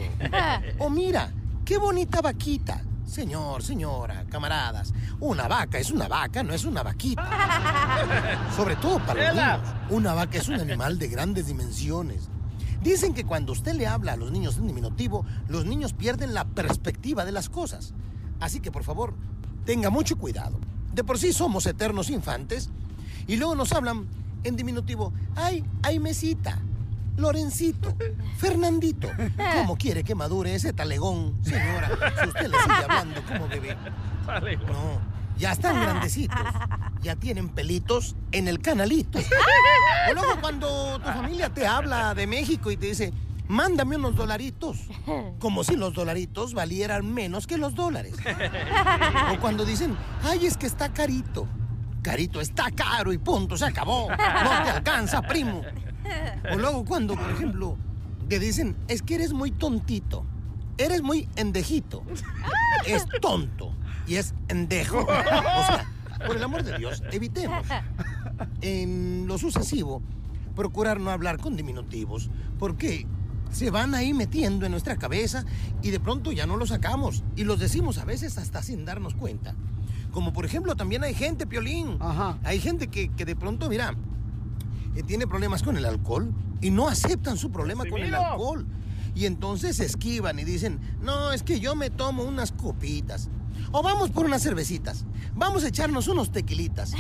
O mira, qué bonita vaquita. Señor, señora, camaradas, una vaca es una vaca, no es una vaquita. Sobre todo para los niños, una vaca es un animal de grandes dimensiones. Dicen que cuando usted le habla a los niños en diminutivo, los niños pierden la perspectiva de las cosas. Así que por favor, tenga mucho cuidado. De por sí somos eternos infantes y luego nos hablan en diminutivo. Ay, ay, mesita. Lorencito, Fernandito, ¿cómo quiere que madure ese talegón, señora? Si usted le sigue hablando como bebé. No, ya están grandecitos. Ya tienen pelitos en el canalito. O luego cuando tu familia te habla de México y te dice, mándame unos dolaritos. Como si los dolaritos valieran menos que los dólares. O cuando dicen, ay, es que está carito. Carito está caro y punto, se acabó. No te alcanza, primo. O luego cuando, por ejemplo, te dicen, es que eres muy tontito. Eres muy endejito. Es tonto y es endejo. O sea, por el amor de Dios, evitemos. En lo sucesivo, procurar no hablar con diminutivos, porque se van ahí metiendo en nuestra cabeza y de pronto ya no los sacamos y los decimos a veces hasta sin darnos cuenta. Como por ejemplo también hay gente, Piolín. Hay gente que, que de pronto, mira, eh, tiene problemas con el alcohol y no aceptan su problema con el alcohol. Y entonces esquivan y dicen, no, es que yo me tomo unas copitas. O vamos por unas cervecitas. Vamos a echarnos unos tequilitas.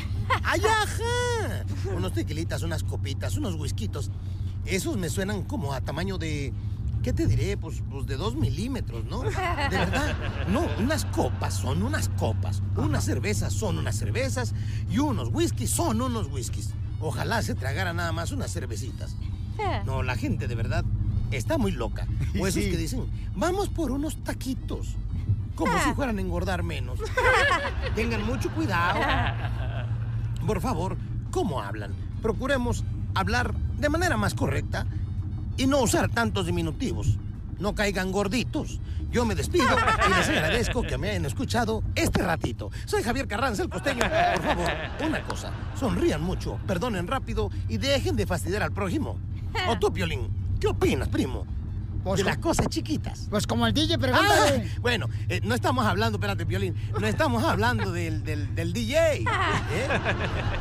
¡Ay, ajá! Unos tequilitas, unas copitas, unos whiskitos. Esos me suenan como a tamaño de... ¿Qué te diré? Pues, pues de dos milímetros, ¿no? De verdad. No, unas copas son unas copas. Unas cervezas son unas cervezas. Y unos whiskies son unos whiskies. Ojalá se tragara nada más unas cervecitas. No, la gente de verdad está muy loca. O esos Sí. que dicen, vamos por unos taquitos. Como si fueran a engordar menos. Tengan mucho cuidado. Por favor, ¿cómo hablan? Procuremos hablar de manera más correcta y no usar tantos diminutivos. No caigan gorditos. Yo me despido y les agradezco que me hayan escuchado este ratito. Soy Javier Carranza, el costeño. Por favor, una cosa. Sonrían mucho, perdonen rápido y dejen de fastidiar al prójimo. O tú, Piolín, ¿qué opinas, primo? De las cosas chiquitas. Pues como el DJ, pregúntale. Ah, bueno, eh, no estamos hablando, espérate, Piolín, no estamos hablando del, del, del DJ. ¿eh?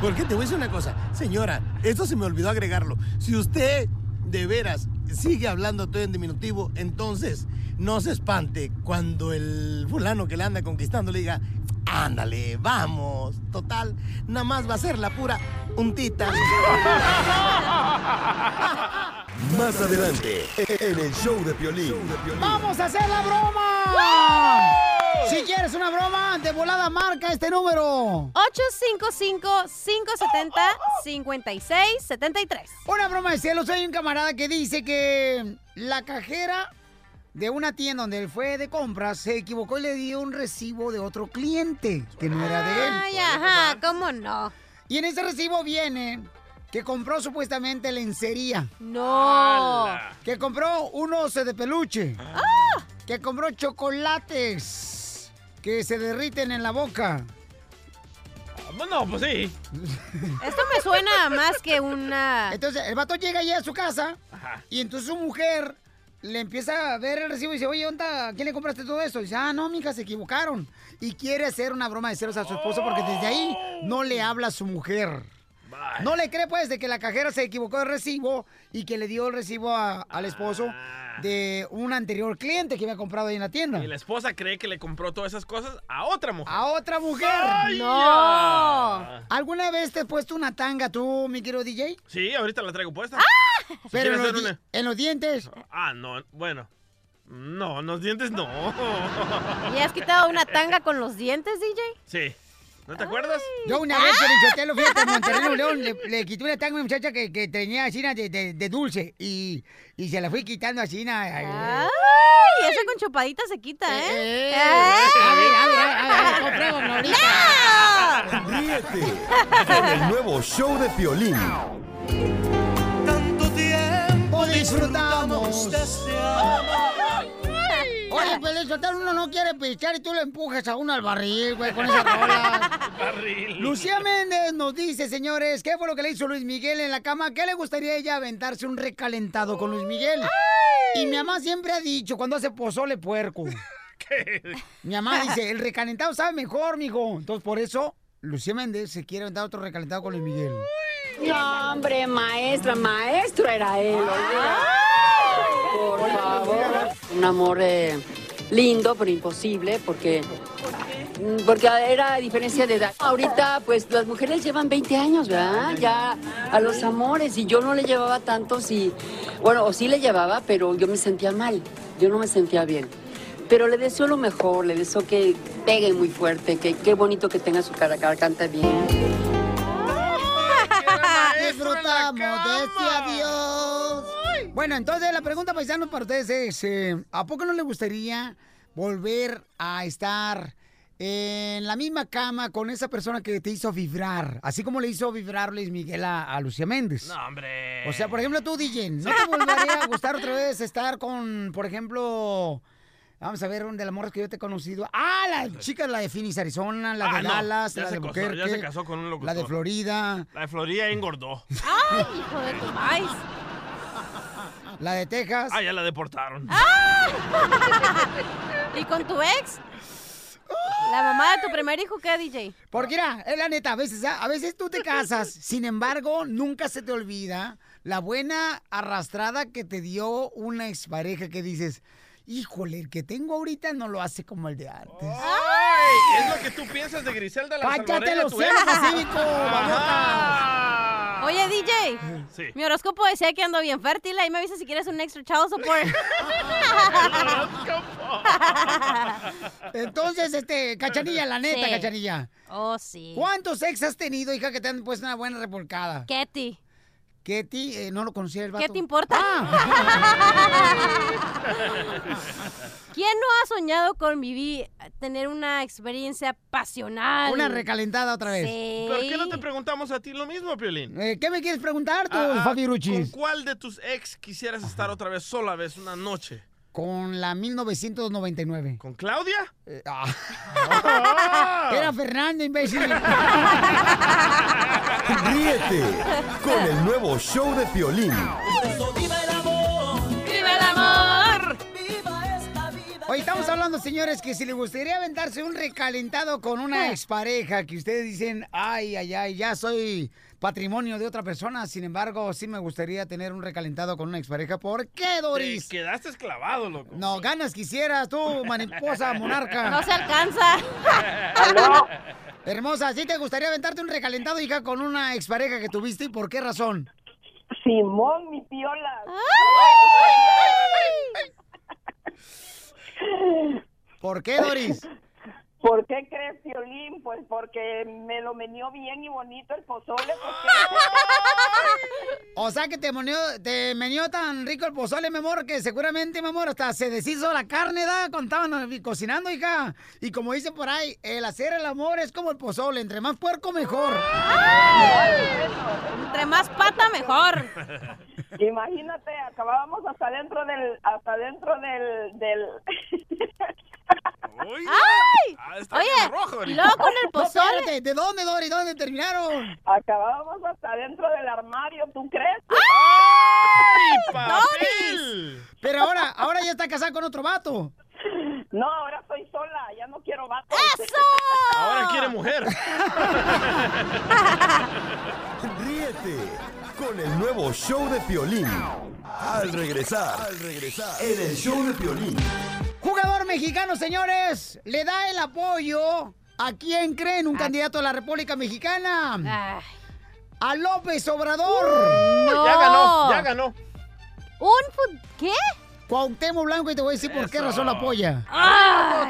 Porque te voy a decir una cosa, señora, esto se me olvidó agregarlo. Si usted de veras sigue hablando todo en diminutivo, entonces no se espante cuando el fulano que le anda conquistando le diga, ándale, vamos. Total, nada más va a ser la pura untita. Más adelante, en el show de Piolín. ¡Vamos a hacer la broma! Si quieres una broma, de volada marca este número. 855-570-5673. Una broma de cielo. Soy un camarada que dice que la cajera de una tienda donde él fue de compras se equivocó y le dio un recibo de otro cliente que no era de él. Ay, ajá, ¿cómo no? Y en ese recibo viene que compró supuestamente lencería. No. Que compró un oso de peluche. Que compró chocolates que se derriten en la boca. Bueno, pues sí. Esto me suena más que una... Entonces, el vato llega ya a su casa y entonces su mujer le empieza a ver el recibo y dice, oye, ¿onda? ¿a quién le compraste todo esto? Y dice, ah, no, mija, se equivocaron. Y quiere hacer una broma de celos a su esposo porque desde ahí no le habla a su mujer. No le cree, pues, de que la cajera se equivocó de recibo y que le dio el recibo a- al esposo de un anterior cliente que había comprado ahí en la tienda. Y la esposa cree que le compró todas esas cosas a otra mujer. A otra mujer. ¡Ay, ¡No! ya! ¿Alguna vez te has puesto una tanga tú, mi querido DJ? Sí, ahorita la traigo puesta. Si Pero en los, una- en los dientes. Ah, no, bueno. No, los dientes no. ¿Y has quitado una tanga con los dientes, DJ? Sí. ¿No te acuerdas? Yo una vez, Piolichotelo, fíjate, en Monterrey, León, le, le quité una tanga a una muchacha que, que tenía así de, de, de dulce y, y se la fui quitando así. na- Ay, eso con chupadita se quita, ¿eh? Eh, ¡Ay! a ver, a ver, a ver, comprémoslo ahorita. Ríete con el nuevo show de Piolín. tiempo disfrutamos de este Oye, Piolichotelo, uno no quiere pichar y tú le empujas a uno al barril, güey, con esa rola. Lucía Méndez nos dice, señores, ¿qué fue lo que le hizo Luis Miguel en la cama? ¿Qué le gustaría a ella aventarse un recalentado con Luis Miguel? Y mi mamá siempre ha dicho, cuando hace pozole puerco. Mi mamá dice, el recalentado sabe mejor, mijo. Entonces, por eso, Lucía Méndez se quiere aventar otro recalentado con Luis Miguel. No, hombre, maestra, maestro era él. Por favor. Un amor eh, lindo, pero imposible, porque porque era diferencia de edad. Ahorita, pues, las mujeres llevan 20 años, ¿verdad? Ya a los amores, y yo no le llevaba tantos, y, bueno, o sí le llevaba, pero yo me sentía mal, yo no me sentía bien. Pero le deseo lo mejor, le deseo que pegue muy fuerte, que qué bonito que tenga su cara, que cante bien. Disfrutamos de este adiós. Bueno, entonces la pregunta, paisanos, para ustedes es, eh, ¿a poco no le gustaría volver a estar en la misma cama con esa persona que te hizo vibrar? Así como le hizo vibrar Luis Miguel a, a Lucía Méndez. No, hombre. O sea, por ejemplo, tú, DJ, ¿no te volvería a gustar otra vez estar con, por ejemplo... Vamos a ver, de las morras que yo te he conocido. Ah, la chica, la de Phoenix, Arizona, la Ah, de Dallas, la de casó, Buquerque. ya se casó con un locutor. La de Florida. La de Florida engordó. ¡Ay, hijo de tu maíz! La de Texas. Ah, ya la deportaron. ¿Y con tu ex? ¿La mamá de tu primer hijo qué, DJ? Porque mira, es la neta, a veces, a veces tú te casas, sin embargo, nunca se te olvida la buena arrastrada que te dio una expareja que dices, híjole, el que tengo ahorita no lo hace como el de antes. ¡Ay! Es lo que tú piensas de Griselda la ¡Cállate los cielos, Ajá. Oye, DJ, mi horóscopo decía que ando bien fértil. Ahí me avisa si quieres un extra child support. Entonces, este, Cachanilla, la neta, Sí. Cachanilla. Oh, sí. ¿Cuántos ex has tenido, hija, que te han puesto una buena repolcada? Ketty. Ketty, eh, no lo conocía el vato. ¿Qué te importa? ¿Quién no ha soñado con vivir, tener una experiencia pasional? Una recalentada otra vez. Sí. ¿Por qué no te preguntamos a ti lo mismo, Piolín? Eh, ¿Qué me quieres preguntar tú, Ah, ah, Fabi ¿Con cuál de tus ex quisieras estar otra vez sola vez una noche? Con la 1999. ¿Con Claudia? Eh, ah. Era Fernando, imbécil. Ríete con el nuevo show de Piolín. Hoy estamos hablando, señores, que si le gustaría aventarse un recalentado con una expareja, que ustedes dicen, ay, ay, ay, ya soy patrimonio de otra persona, sin embargo, sí me gustaría tener un recalentado con una expareja. ¿Por qué, Doris? Te quedaste esclavado, loco. No, ganas quisieras tú, mariposa monarca. No se alcanza. Hermosa, ¿sí te gustaría aventarte un recalentado, hija, con una expareja que tuviste y por qué razón? Simón, mi piola. ¿Por qué, Doris? ¿Por qué crees, Piolín? Pues porque me lo menió bien y bonito el pozole. Porque... O sea que te menió, te menió tan rico el pozole, mi amor, que seguramente, mi amor, hasta se deshizo la carne, ¿da? Cuando estaban cocinando, hija. Y como dice por ahí, el hacer el amor es como el pozole, entre más puerco, mejor. Entre más pata, mejor. Imagínate, acabábamos hasta dentro del, hasta dentro del, del... ¡Ay! Ah, está Oye, rojo y luego con el No, pozole. espérate, ¿de dónde, Doris? ¿Dónde terminaron? Acabábamos hasta dentro del armario, ¿tú crees? ¡Ay, papel! Pero ahora, ahora ya está casada con otro vato. No, ahora soy sola, ya no quiero vatos. ¡Eso! Ahora quiere mujer. Ríete con el nuevo show de Piolín. Al regresar, al regresar, en el show de Piolín. Mexicano, señores, le da el apoyo a quién creen un candidato a la República Mexicana. Ay, A López Obrador. no. Ya ganó, ya ganó. ¿Un ¿Qué? Cuauhtémoc Blanco y te voy a decir por qué razón lo apoya. ¡Ay!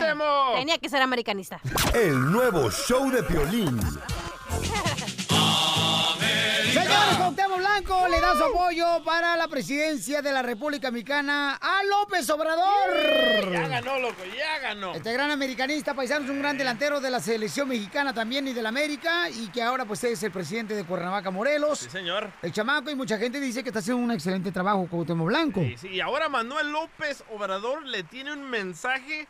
Tenía que ser americanista. El nuevo show de Piolín. Cuauhtémoc Blanco le da su apoyo para la presidencia de la República Mexicana a López Obrador. Ya ganó, loco, ya ganó. Este gran americanista, paisano, es un gran delantero de la selección mexicana también y de la América y que ahora pues es el presidente de Cuernavaca, Morelos. Sí, señor. El chamaco y mucha gente dice que está haciendo un excelente trabajo Cuauhtémoc Blanco. Sí, sí, y ahora Manuel López Obrador le tiene un mensaje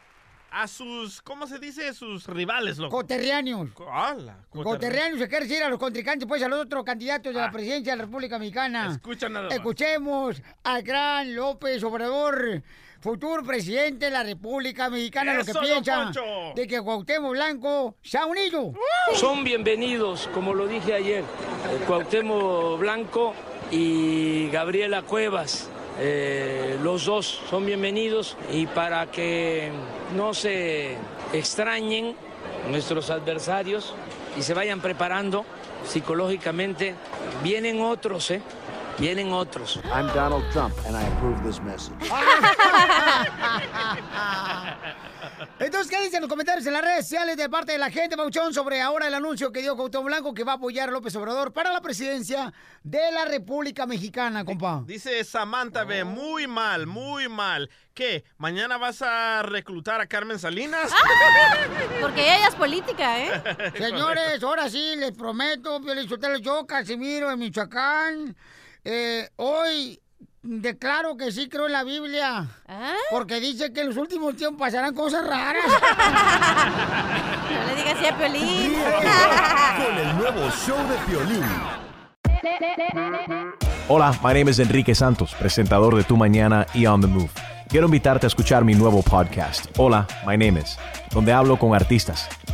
a sus, ¿cómo se dice? Sus rivales, loco. Coterráneos. ¡Hala! Coterráneos se quiere decir a los contrincantes, pues a los otros candidatos de la presidencia de la República Mexicana. Escucha nada más. Escuchemos al gran López Obrador, futuro presidente de la República Mexicana, lo que piensa Poncho. de que Cuauhtémoc Blanco se ha unido. Son bienvenidos, como lo dije ayer, eh, Cuauhtémoc Blanco y Gabriela Cuevas. Eh, los dos son bienvenidos y para que no se extrañen nuestros adversarios y se vayan preparando psicológicamente, vienen otros, ¿eh? Vienen otros. I'm Donald Trump, and I approve this message. Entonces, ¿qué dicen los comentarios en las redes sociales de parte de la gente, Pauchón, sobre ahora el anuncio que dio Cuauhtémoc Blanco que va a apoyar a López Obrador para la presidencia de la República Mexicana, compa? Dice Samantha B, muy mal, muy mal. ¿Qué? ¿Mañana vas a reclutar a Carmen Salinas? Porque ella es política, ¿eh? Señores, ahora sí, les prometo, yo, Casimiro, en Michoacán, eh, hoy declaro que sí creo en la Biblia. Porque dice que en los últimos tiempos pasarán cosas raras. No le digas así a Piolín. Con el nuevo show de Piolín. Hola, my name is Enrique Santos, presentador de Tu Mañana y On the Move. Quiero invitarte a escuchar mi nuevo podcast, Hola, my name is, donde hablo con artistas,